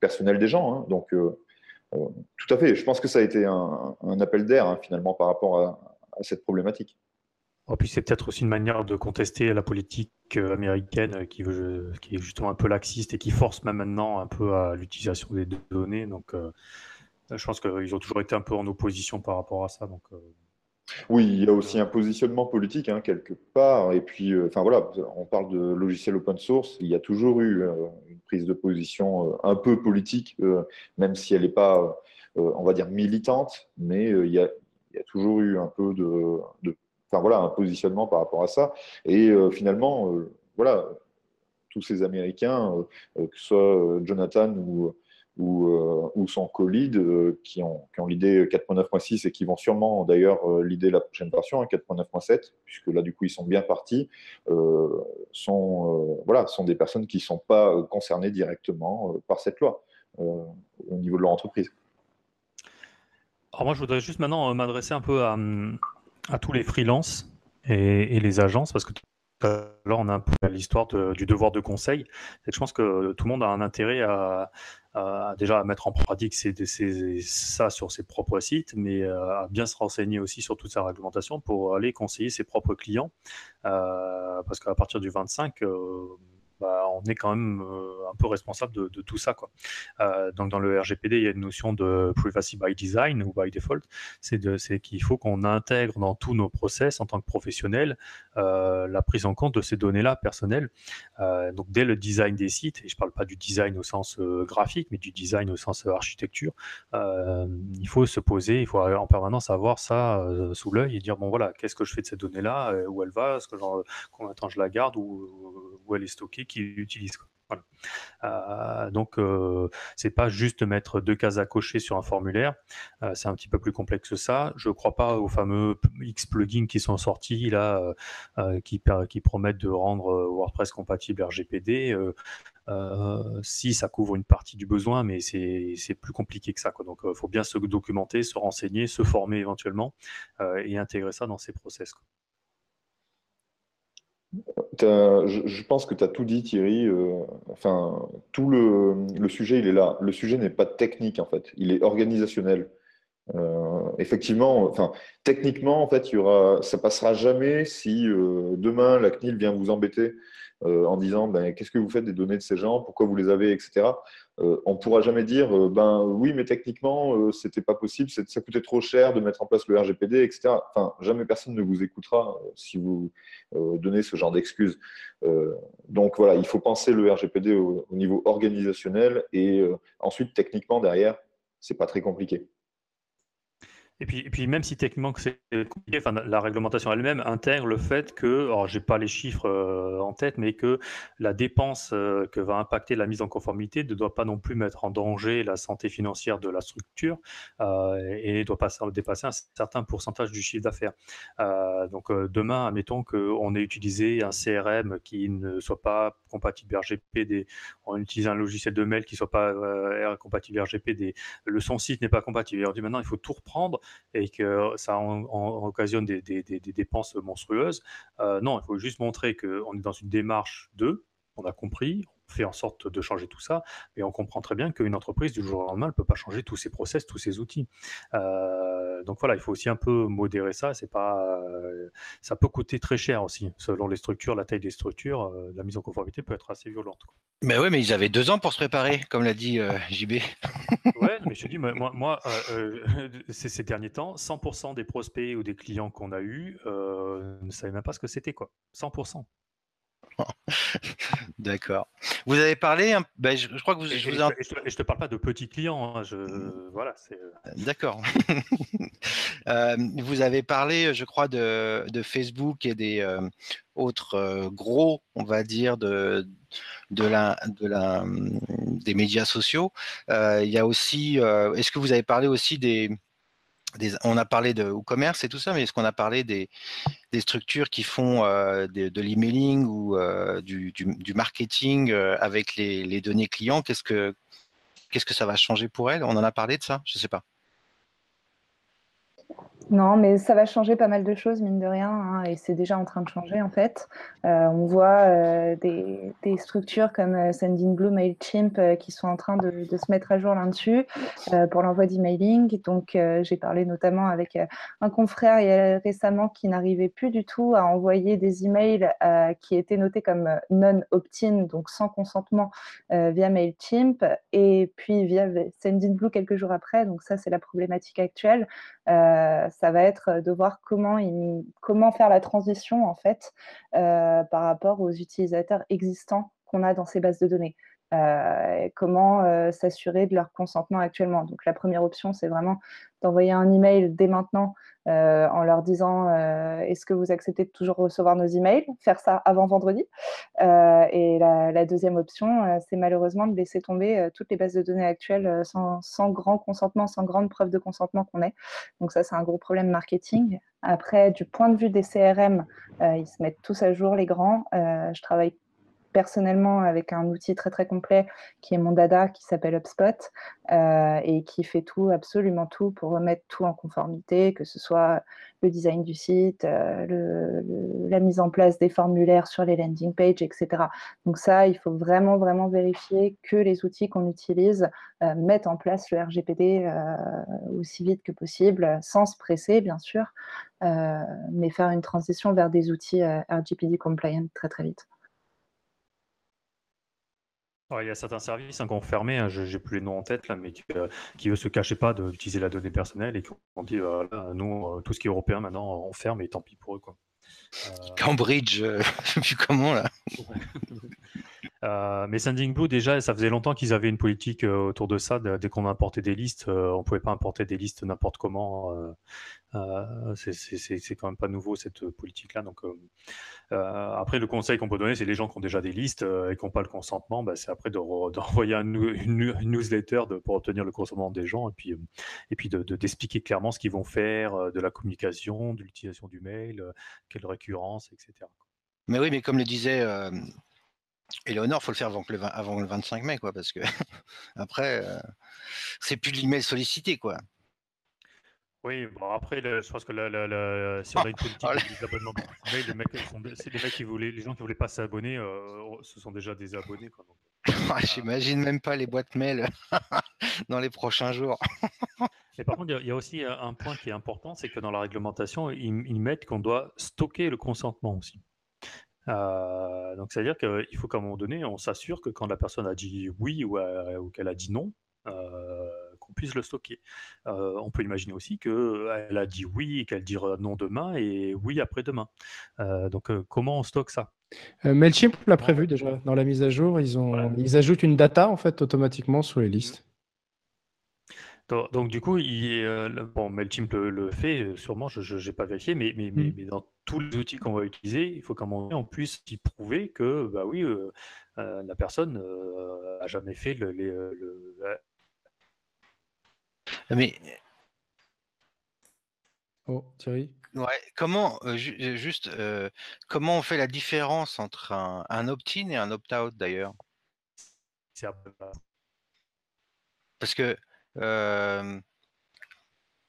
personnelles des gens. Hein. Donc, tout à fait, je pense que ça a été un, appel d'air hein, finalement par rapport à cette problématique. Et puis c'est peut-être aussi une manière de contester la politique euh, américaine euh, qui, veut, qui est justement un peu laxiste et qui force même maintenant un peu à l'utilisation des données. Donc euh, je pense qu'ils ont toujours été un peu en opposition par rapport à ça. Oui, il y a aussi un positionnement politique hein, quelque part. Et puis, euh, enfin voilà, on parle de logiciels open source. Il y a toujours eu euh, une prise de position euh, un peu politique, même si elle n'est pas, on va dire, militante. Mais il y, a, toujours eu un peu de, enfin voilà, un positionnement par rapport à ça. Et finalement, voilà, tous ces Américains, que ce soit Jonathan ou ou, euh, ou son euh, qui ont, l'idée 4.9.6 et qui vont sûrement d'ailleurs euh, l'idée la prochaine version, 4.9.7, hein, puisque là du coup ils sont bien partis, sont, voilà, sont des personnes qui ne sont pas concernées directement par cette loi au niveau de leur entreprise. Alors moi je voudrais juste maintenant m'adresser un peu à, à, tous les freelances et, et les agences, parce que Là, on a un peu l'histoire du devoir de conseil. Je pense que tout le monde a un intérêt à, déjà à mettre en pratique ça sur ses propres sites, mais euh, à bien se renseigner aussi sur toute sa réglementation pour aller conseiller ses propres clients. Euh, parce qu'à partir du 25, bah, on est quand même euh, un peu responsable de, tout ça. Quoi. Euh, donc dans le RGPD, il y a une notion de privacy by design ou by default. C'est qu'il faut qu'on intègre dans tous nos process en tant que professionnel euh, la prise en compte de ces données-là personnelles. donc dès le design des sites, et je ne parle pas du design au sens graphique, mais du design au sens architecture, il faut se poser, il faut en permanence avoir ça sous l'œil et dire bon voilà, qu'est-ce que je fais de cette donnée-là, où elle va, est-ce que combien de temps je la garde, où, où elle est stockée qui utilisent. Voilà. Euh, donc, euh, c'est pas juste mettre deux cases à cocher sur un formulaire. Euh, c'est un petit peu plus complexe que ça. Je ne crois pas aux fameux X plugins qui sont sortis là, euh, qui, promettent de rendre WordPress compatible RGPD. si ça couvre une partie du besoin, mais c'est plus compliqué que ça. Donc, il faut bien se documenter, se renseigner, se former éventuellement et intégrer ça dans ses process. Je, pense que tu as tout dit, Thierry. Euh, enfin, tout le, sujet, il est là. Le sujet n'est pas technique, en fait. Il est organisationnel. Euh, effectivement, techniquement, en fait, y ça passera jamais si euh, demain la CNIL vient vous embêter en disant ben, qu'est-ce que vous faites des données de ces gens, pourquoi vous les avez, etc. Euh, on ne pourra jamais dire euh, ben oui, mais techniquement, c'était pas possible, ça coûtait trop cher de mettre en place le RGPD, etc. Enfin, jamais personne ne vous écoutera si vous donnez ce genre d'excuses. donc voilà, il faut penser le RGPD au, au niveau organisationnel et ensuite techniquement derrière, c'est pas très compliqué. Et puis, même si techniquement c'est compliqué, enfin, la réglementation elle-même intègre le fait que, alors j'ai pas les chiffres euh, en tête, mais que la dépense euh, que va impacter la mise en conformité ne doit pas non plus mettre en danger la santé financière de la structure euh, et ne doit pas dépasser un certain pourcentage du chiffre d'affaires. donc demain, admettons qu'on ait utilisé un CRM qui ne soit pas compatible RGPD, on utilise un logiciel de mail qui ne soit pas compatible RGPD, le son site n'est pas compatible. Et on dit maintenant il faut tout reprendre et que ça en, occasionne des, dépenses monstrueuses. Euh, non, il faut juste montrer qu'on est dans une démarche de, on a compris, fait en sorte de changer tout ça, mais on comprend très bien qu'une entreprise du jour au lendemain ne peut pas changer tous ses process, tous ses outils. Euh, donc voilà, il faut aussi un peu modérer ça. C'est pas, euh, ça peut coûter très cher aussi, selon les structures, la taille des structures. la mise en conformité peut être assez violente. Mais oui, mais ils avaient deux ans pour se préparer, comme l'a dit JB. ouais, mais je te dis, moi, moi euh, euh, ces, derniers temps, 100% des prospects ou des clients qu'on a eus euh, ne savaient même pas ce que c'était, quoi. 100%. D'accord. Vous avez parlé, ben, je, crois que vous. Et, je, ne te parle pas de petits clients. Hein, je, mmh. voilà, D'accord. vous avez parlé, je crois, de, de Facebook et des autres gros, on va dire, de, de la, de la, mmh, des médias sociaux. il y a aussi. Est-ce que vous avez parlé aussi des on a parlé de e-commerce et tout ça, mais est-ce qu'on a parlé des, structures qui font euh, de, l'emailing ou euh, du, marketing euh, avec les, données clients? Qu'est-ce que qu'est-ce que ça va changer pour elles? On en a parlé de ça Je ne sais pas. Non, mais ça va changer pas mal de choses, mine de rien, hein, et c'est déjà en train de changer en fait. Euh, on voit euh, des, structures comme euh, Sendinblue, MailChimp qui sont en train de, se mettre à jour là-dessus pour l'envoi d'emailing. Donc, j'ai parlé notamment avec un confrère récemment qui n'arrivait plus du tout à envoyer des emails qui étaient notés comme non-opt-in, donc sans consentement via MailChimp, et puis via Sendinblue quelques jours après. Donc, ça, c'est la problématique actuelle. Ça va être de voir comment, faire la transition en fait par rapport aux utilisateurs existants qu'on a dans ces bases de données. Euh, comment euh, s'assurer de leur consentement actuellement. Donc la première option, c'est vraiment d'envoyer un email dès maintenant euh, en leur disant est-ce que vous acceptez de toujours recevoir nos emails Faire ça avant vendredi? et la, deuxième option, c'est malheureusement de laisser tomber toutes les bases de données actuelles sans, sans, grand consentement, sans grande preuve de consentement qu'on ait. Donc ça, c'est un gros problème marketing. Après, du point de vue des CRM, ils se mettent tous à jour, les grands. je travaille personnellement avec un outil très très complet qui est mon dada qui s'appelle HubSpot euh, et qui fait tout, absolument tout pour remettre tout en conformité, que ce soit le design du site, euh, la mise en place des formulaires sur les landing pages, etc. Donc ça, il faut vraiment vraiment vérifier que les outils qu'on utilise euh, mettent en place le RGPD aussi vite que possible, sans se presser bien sûr, mais faire une transition vers des outils RGPD compliant très très vite il y a certains services hein, qui ont fermé, hein, je n'ai plus les noms en tête, là, mais qui, euh, eux se cachaient pas d'utiliser la donnée personnelle et qui ont dit voilà, nous, euh, tout ce qui est européen, maintenant, on ferme et tant pis pour eux. Quoi. Euh, Cambridge, je sais comment là. Mais Sending Blue, déjà, ça faisait longtemps qu'ils avaient une politique autour de ça. Dès qu'on importait des listes, on ne pouvait pas importer des listes n'importe comment. Euh, c'est quand même pas nouveau cette politique-là. Donc euh, euh, après, le conseil qu'on peut donner, c'est les gens qui ont déjà des listes et qui n'ont pas le consentement, bah, c'est après d'envoyer une, newsletter pour obtenir le consentement des gens et puis et puis d'expliquer clairement ce qu'ils vont faire, de la communication, de l'utilisation du mail, quelle récurrence, etc. Mais oui, mais comme le disait Eleonore, il faut le faire avant, le, avant le 25 mai, quoi, parce que après, c'est plus de l'email sollicité, quoi. Oui, bon après, je pense que si on a une politique d'abonnement les mecs, c'est les mecs qui voulaient, les gens qui voulaient pas s'abonner, euh, ce sont déjà des abonnés. Quoi, ah, J'imagine même pas les boîtes mail dans les prochains jours. Et par contre, il y, a aussi un point qui est important, c'est que dans la réglementation, ils, mettent qu'on doit stocker le consentement aussi. Euh, donc, c'est-à-dire qu'il faut qu'à un moment donné, on s'assure que quand la personne a dit oui ou, ou qu'elle a dit non, euh, qu'on puisse le stocker. Euh, on peut imaginer aussi qu'elle a dit oui et qu'elle dira non demain et oui après-demain. Donc comment on stocke ça? Mailchimp l'a prévu déjà dans la mise à jour. Ils, ont, ils ajoutent une data en fait automatiquement sur les listes. Donc, du coup, il, bon, Mailchimp le, fait, sûrement, je n'ai pas vérifié, mais, mais, mais, mm. dans tous les outils qu'on va utiliser, il faut qu'à un moment on puisse y prouver que, bah oui, la personne a jamais fait le, mais. Oh, Thierry Ouais, comment, euh, euh, juste, euh, comment on fait la différence entre un, opt-in et un opt-out d'ailleurs? Parce que,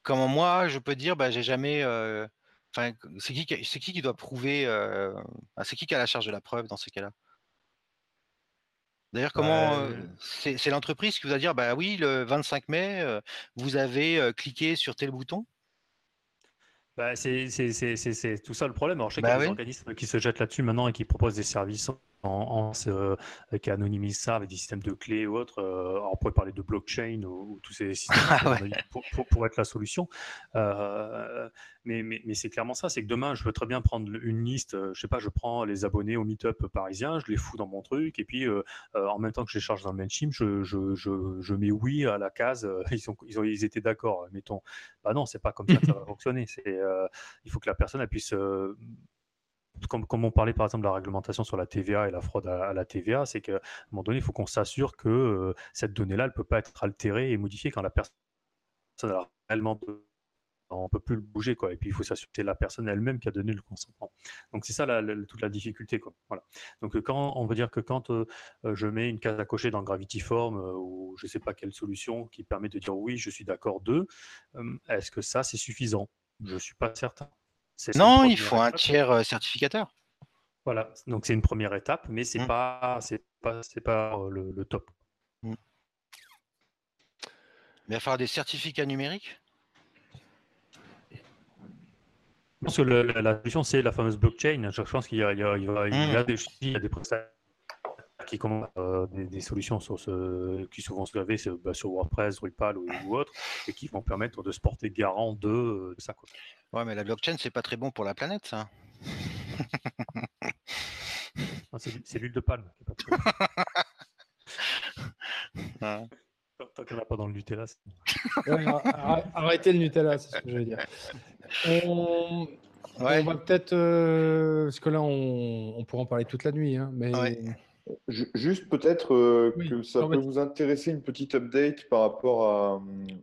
comment moi, je peux dire, bah, j'ai jamais. Enfin, c'est qui, c'est qui qui doit prouver. c'est qui qui a la charge de la preuve dans ces cas-là? D'ailleurs, comment bah, c'est l'entreprise qui vous a dit bah oui, le 25 mai, vous avez cliqué sur tel bouton? Bah, c'est tout ça le problème. Alors, je sais qu'il y a des organismes qui se jettent là-dessus maintenant et qui proposent des services en, euh, qui anonymise ça avec des systèmes de clés ou autres. Euh, on pourrait parler de blockchain ou, tous ces systèmes ah pour, être la solution. Euh, mais, mais, mais c'est clairement ça, c'est que demain, je peux très bien prendre une liste, je sais pas, je prends les abonnés au Meetup parisien, je les fous dans mon truc, et puis en même temps que je les charge dans le Mailchimp, je, je, je, je mets oui à la case, ils, ont, ils, ont, ils étaient d'accord, mettons. Bah non, c'est pas comme ça que ça va fonctionner. il faut que la personne elle puisse comme, on parlait par exemple de la réglementation sur la TVA et la fraude à, la TVA, c'est qu'à un moment donné, il faut qu'on s'assure que euh, cette donnée-là, elle ne peut pas être altérée et modifiée quand la personne a réellement on ne peut plus le bouger quoi. Et puis il faut s'assurer que c'est la personne elle-même qui a donné le consentement. Donc c'est ça toute la difficulté quoi. Voilà. Donc euh, quand on veut dire que quand euh, je mets une case à cocher dans Gravity Form ou je ne sais pas quelle solution qui permet de dire oui je suis d'accord d'eux est-ce que ça c'est suffisant? Je ne suis pas certain non, il faut un tiers euh, certificateur. Voilà, donc c'est une première étape, mais c'est n'est mmh. pas, c'est pas, c'est pas euh, le, top. Mmh. Mais il va falloir des certificats numériques? Je pense que la solution c'est la fameuse blockchain. Je pense qu'il y a, il y a, il y a, mmh. des, il y a des prestataires qui commencent des, solutions sur ce, qui souvent se gravent bah, sur WordPress, Drupal ou, autre, et qui vont permettre de se porter garant de, ça. Quoi. Ouais, mais la blockchain, c'est pas très bon pour la planète, ça. c'est l'huile de palme. Tant qu'on n'a pas dans le Nutella. arrêtez le Nutella, c'est ce que je veux dire. On, va peut-être. Euh, parce que là, on, pourra en parler toute la nuit. Hein, mais... Juste peut-être euh, que ça peut vous intéresser une petite update par rapport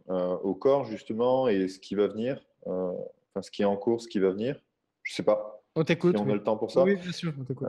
euh, au corps, justement, et ce qui va venir. enfin, ce qui est en cours, ce qui va venir. Je sais pas. On t'écoute. Si on a le temps pour ça. Oui, bien sûr, on t'écoute.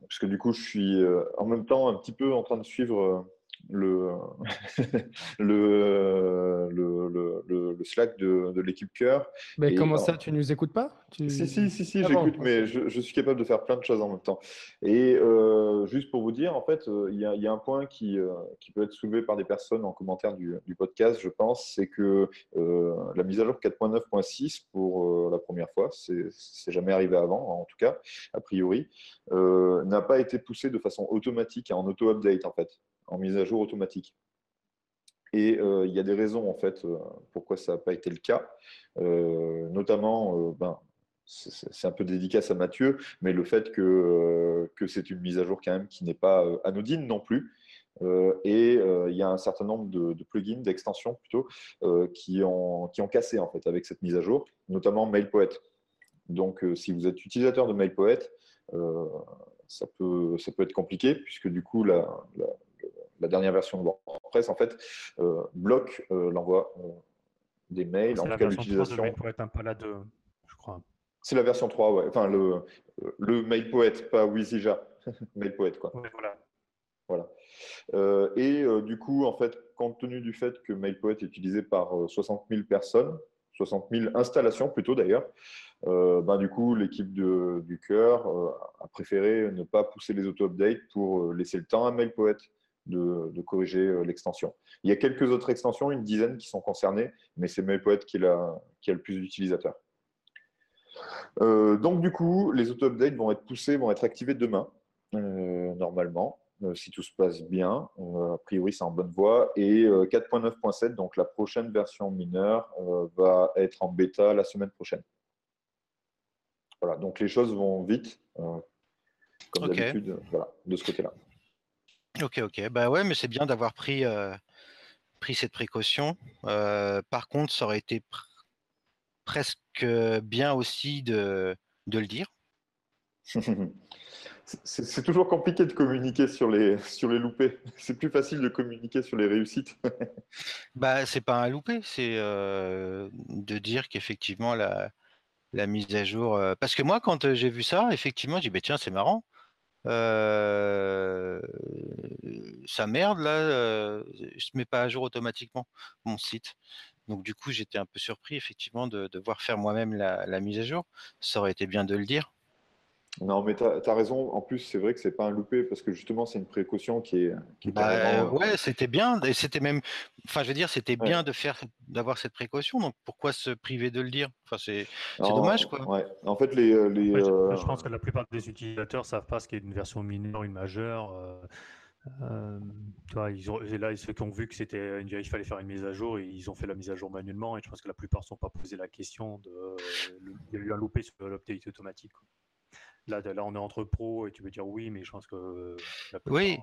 parce que du coup, je suis en même temps un petit peu en train de suivre le, le, le, le, le, Slack de, de l'équipe cœur. Mais comment ça, tu ne nous écoutes pas? Si, si, si, si ah j'écoute, mais je, je, suis capable de faire plein de choses en même temps. Et euh, juste pour vous dire, en fait, euh, il y, a, y, a un point qui, euh, qui peut être soulevé par des personnes en commentaire du, du podcast, je pense, c'est que la mise à jour 4.9.6 pour la première fois, c'est jamais arrivé avant, en tout cas, a priori, n'a pas été poussée de façon automatique en auto-update, en fait en mise à jour automatique. Et euh, il y a des raisons, en fait, euh, pourquoi ça n'a pas été le cas. Euh, notamment, ben, c'est un peu dédicace à Mathieu, mais le fait que, que c'est une mise à jour quand même qui n'est pas anodine non plus. et il y a un certain nombre de, plugins, d'extensions plutôt, qui, ont, qui ont cassé en fait avec cette mise à jour, notamment MailPoet. Donc, si vous êtes utilisateur de MailPoet, ça, peut, ça peut être compliqué puisque du coup, la, la dernière version de WordPress, en fait, euh, bloque euh, l'envoi euh, des mails, en tout cas l'utilisation. être un peu là de, je crois. C'est la version 3, ouais. Enfin, le, le MailPoet, pas WYSIJA. MailPoet, quoi. voilà. Voilà. et du coup, en fait, compte tenu du fait que MailPoet est utilisé par 60 000 personnes, 60 000 installations plutôt d'ailleurs, ben, du coup, l'équipe du cœur a préféré ne pas pousser les auto-updates pour laisser le temps à MailPoet de, corriger euh, l'extension. Il y a quelques autres extensions, une dizaine qui sont concernées, mais c'est MailPoet qui, qui a le plus d'utilisateurs. Euh, donc du coup, les auto-updates vont être poussés, vont être activés demain, euh, normalement, si tout se passe bien. a priori, c'est en bonne voie. Et 4.9.7, donc la prochaine version mineure, va être en bêta la semaine prochaine. Voilà, donc les choses vont vite, comme d'habitude, voilà, de ce côté-là. Ok, ok. Bah ouais, mais c'est bien d'avoir pris, euh, pris cette précaution. Euh, par contre, ça aurait été presque bien aussi de, de le dire. c'est toujours compliqué de communiquer sur les, sur les loupés. C'est plus facile de communiquer sur les réussites. bah, c'est pas un loupé, c'est euh, de dire qu'effectivement la, la mise à jour. parce que moi, quand j'ai vu ça, effectivement, j'ai dit bah, tiens, c'est marrant. Euh, ça merde là, euh, je ne mets pas à jour automatiquement mon site. Donc du coup, j'étais un peu surpris effectivement de devoir faire moi-même la, mise à jour. Ça aurait été bien de le dire. Non, mais tu as, raison. En plus, c'est vrai que c'est pas un loupé parce que justement, c'est une précaution qui est. Qui bah, euh, ouais, c'était bien. Et c'était même. Enfin, je veux dire, c'était bien de faire, d'avoir cette précaution. Donc, pourquoi se priver de le dire? Enfin, c'est dommage, quoi. Ouais. En fait, les. Euh, les euh, je, pense que la plupart des utilisateurs savent pas ce qu'est une version mineure, une majeure. tu vois, ils ont, là, ceux qui ont vu que c'était, il fallait faire une mise à jour, et ils ont fait la mise à jour manuellement. Et je pense que la plupart ne sont pas posé la question de. il y a eu un loupé sur l'update automatique. Là, là, on est entre pros et tu veux dire oui, mais je pense que. oui.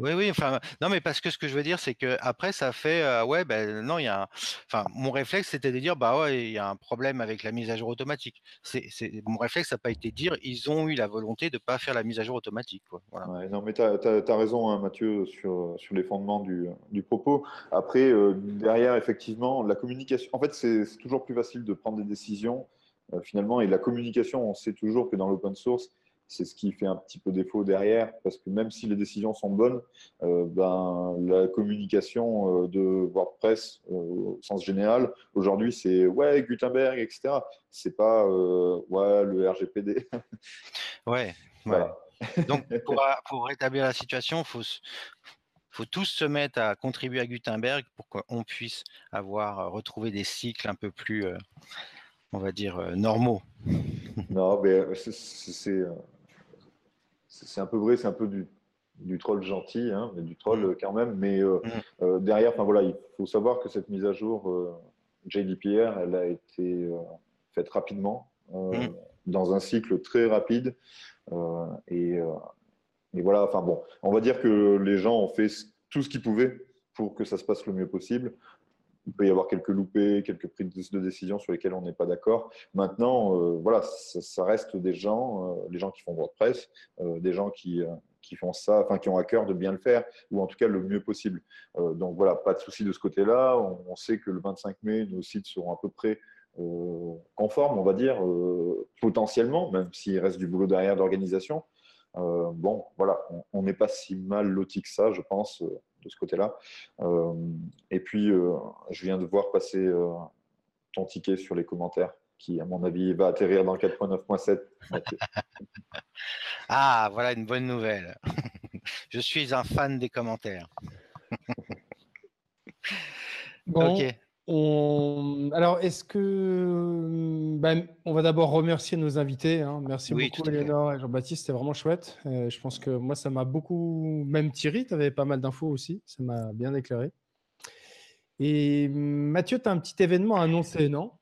Oui, oui, enfin, non, mais parce que ce que je veux dire, c'est que après, ça fait, euh, ouais, ben non, il y a, enfin, mon réflexe, c'était de dire, bah ouais, il y a un problème avec la mise à jour automatique. C'est, mon réflexe n'a pas été de dire, ils ont eu la volonté de pas faire la mise à jour automatique, quoi. Voilà. non, mais tu as, raison, hein, Mathieu, sur, sur les fondements du, du propos. Après, euh, derrière, effectivement, la communication, en fait, c'est toujours plus facile de prendre des décisions euh, finalement. Et la communication, on sait toujours que dans l'open source, c'est ce qui fait un petit peu défaut derrière, parce que même si les décisions sont bonnes, euh, ben, la communication euh, de WordPress au sens général, aujourd'hui, c'est ouais, Gutenberg, etc. C'est pas ouais, le RGPD. ouais, voilà. Donc, pour, pour, rétablir la situation, il faut, faut tous se mettre à contribuer à Gutenberg pour qu'on puisse avoir retrouvé des cycles un peu plus on va dire, euh, normaux. non, mais euh, c'est un peu vrai, c'est un peu du, du troll gentil, hein, mais du troll quand même. Mais mm. derrière, enfin voilà, il faut savoir que cette mise à jour JDPR, elle a été faite rapidement, mm. dans un cycle très rapide. et, et voilà, enfin bon, on va dire que les gens ont fait tout ce qu'ils pouvaient pour que ça se passe le mieux possible. Il peut y avoir quelques loupés, quelques prises de décision sur lesquelles on n'est pas d'accord. Maintenant, euh, voilà, ça, reste des gens, euh, les gens qui font WordPress, euh, des gens qui, qui font ça, enfin qui ont à cœur de bien le faire, ou en tout cas le mieux possible. donc voilà, pas de souci de ce côté-là. On, sait que le 25 mai, nos sites seront à peu près conformes, on va dire, potentiellement, même s'il reste du boulot derrière d'organisation. bon, voilà, on n'est pas si mal loti que ça, je pense de ce côté-là. Euh, et puis, euh, je viens de voir passer euh, ton ticket sur les commentaires qui, à mon avis, va atterrir dans le 4.9.7. ah, voilà une bonne nouvelle. Je suis un fan des commentaires. ok. Alors, est-ce que. Ben, on va d'abord remercier nos invités. Hein. Merci beaucoup, Léonore et Jean-Baptiste. C'était vraiment chouette. Euh, je pense que moi, ça m'a beaucoup. Même Thierry, tu avais pas mal d'infos aussi. Ça m'a bien éclairé. Et Mathieu, tu as un petit événement à annoncer, non?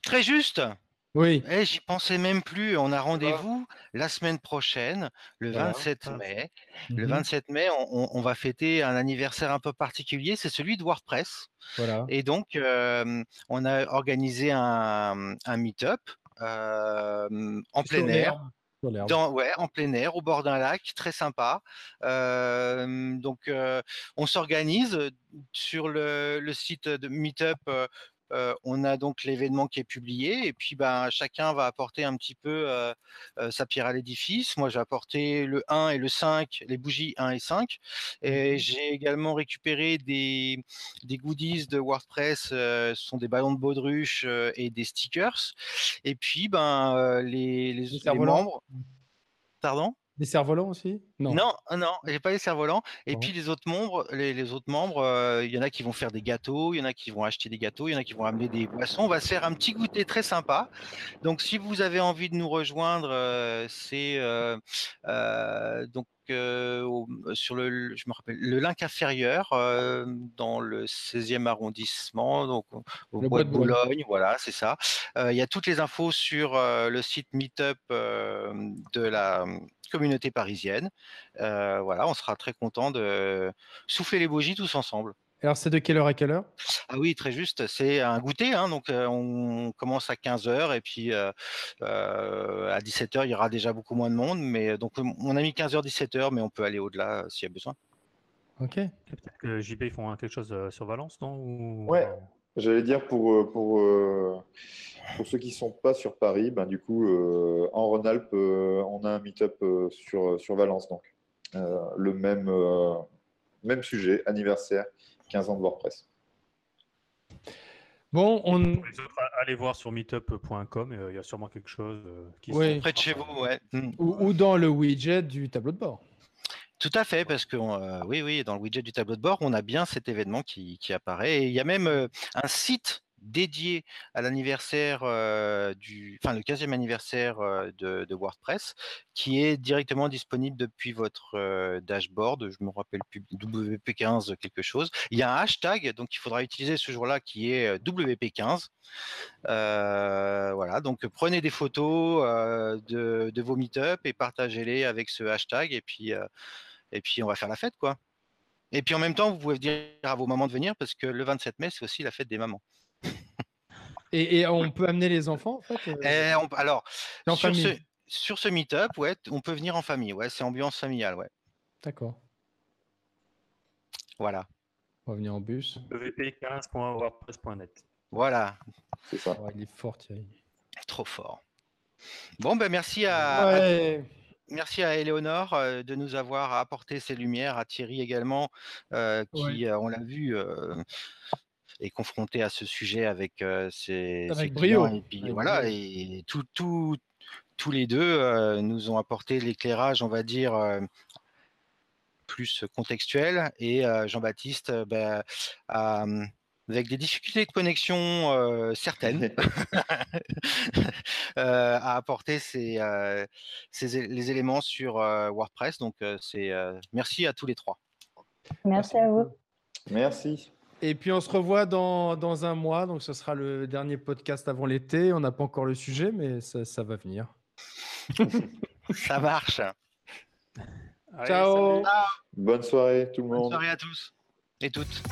Très juste. Oui. Eh, j'y pensais même plus. On a rendez-vous la semaine prochaine, le 27 mai. Le 27 mhm. mai, on, va fêter un anniversaire un peu particulier. C'est celui de WordPress. Voilà. Et donc, euh, on a organisé un, meet-up euh, en plein air. Dans, ouais, en plein air, au bord d'un lac, très sympa. Euh, donc, on s'organise sur le, le, site de Meetup. Euh, on a donc l'événement qui est publié et puis ben, chacun va apporter un petit peu sa pierre à l'édifice. Moi, j'ai apporté le 1 et le 5, les bougies 1 et 5. Et mmh j'ai également récupéré des, des goodies de WordPress, ce sont des ballons de baudruche et des stickers. Et puis, ben, les, les, les membres. Pardon? Des cerfs-volants aussi? Non. Non, non, j'ai pas les cerfs-volants. Et puis les autres membres, les, autres membres, euh, il y en a qui vont faire des gâteaux, il y en a qui vont acheter des gâteaux, il y en a qui vont amener des boissons. On va se faire un petit goûter très sympa. Donc si vous avez envie de nous rejoindre, euh, c'est euh, donc sur le, je me rappelle, le link inférieur dans le 16e arrondissement, donc au bois de Boulogne, voilà, c'est ça. il y a toutes les infos sur le site Meetup de la communauté parisienne. Euh, voilà, on sera très content de souffler les bougies tous ensemble. Alors, c'est de quelle heure à quelle heure? Ah oui, très juste. C'est un goûter. Hein, donc, euh, on commence à 15h et puis euh, à 17h, il y aura déjà beaucoup moins de monde. Mais donc, on a mis 15h, 17h, mais on peut aller au-delà s'il y a besoin. Ok. Peut-être que JB, ils font quelque chose sur Valence, non? Ou... Ouais. J'allais dire pour, euh, pour, euh, pour ceux qui ne sont pas sur Paris, ben, du coup, euh, en Rhône-Alpes, on a un meet-up sur, sur Valence. Donc, le même, même sujet, anniversaire, 15 ans de WordPress. Bon, on. Allez voir sur meetup.com, il y a sûrement quelque chose qui oui. près de chez vous, ouais. ou, dans le widget du tableau de bord. Tout à fait, parce que euh, oui, oui, dans le widget du tableau de bord, on a bien cet événement qui, apparaît. Et il y a même euh, un site dédié à l'anniversaire euh, du, enfin le 15e anniversaire de, WordPress, qui est directement disponible depuis votre dashboard. Je me rappelle plus WP15 quelque chose. Il y a un hashtag, donc il faudra utiliser ce jour-là qui est WP15. voilà, donc prenez des photos de, de, vos meet-up et partagez-les avec ce hashtag et puis et puis on va faire la fête, quoi. Et puis en même temps, vous pouvez dire à vos mamans de venir parce que le 27 mai, c'est aussi la fête des mamans. et, on peut amener les enfants, en fait euh? Eh, Alors, sur ce, sur ce meet-up, ouais, on peut venir en famille. Ouais, c'est ambiance familiale, ouais. D'accord. Voilà. On va venir en bus. wp15.wordpress.net. Voilà. C'est ça. il est fort, Thierry. Trop fort. Bon, ben merci à merci à Éléonore euh, de nous avoir apporté ces lumières, à Thierry également, euh, qui, euh, on l'a vu, est confronté à ce sujet avec ses, avec brio. Et puis voilà, et tout, tous les deux nous ont apporté l'éclairage, on va dire, plus contextuel. Et Jean-Baptiste ben, a avec des difficultés de connexion euh, certaines, euh, à apporter ces, euh, ces, les éléments sur WordPress. Donc, c'est merci à tous les trois. Merci, à vous. Merci. Et puis on se revoit dans, dans, un mois, donc ce sera le dernier podcast avant l'été. On n'a pas encore le sujet, mais ça, ça va venir. ça marche. Ciao. Bonne soirée tout le monde. Bonne soirée à tous et toutes.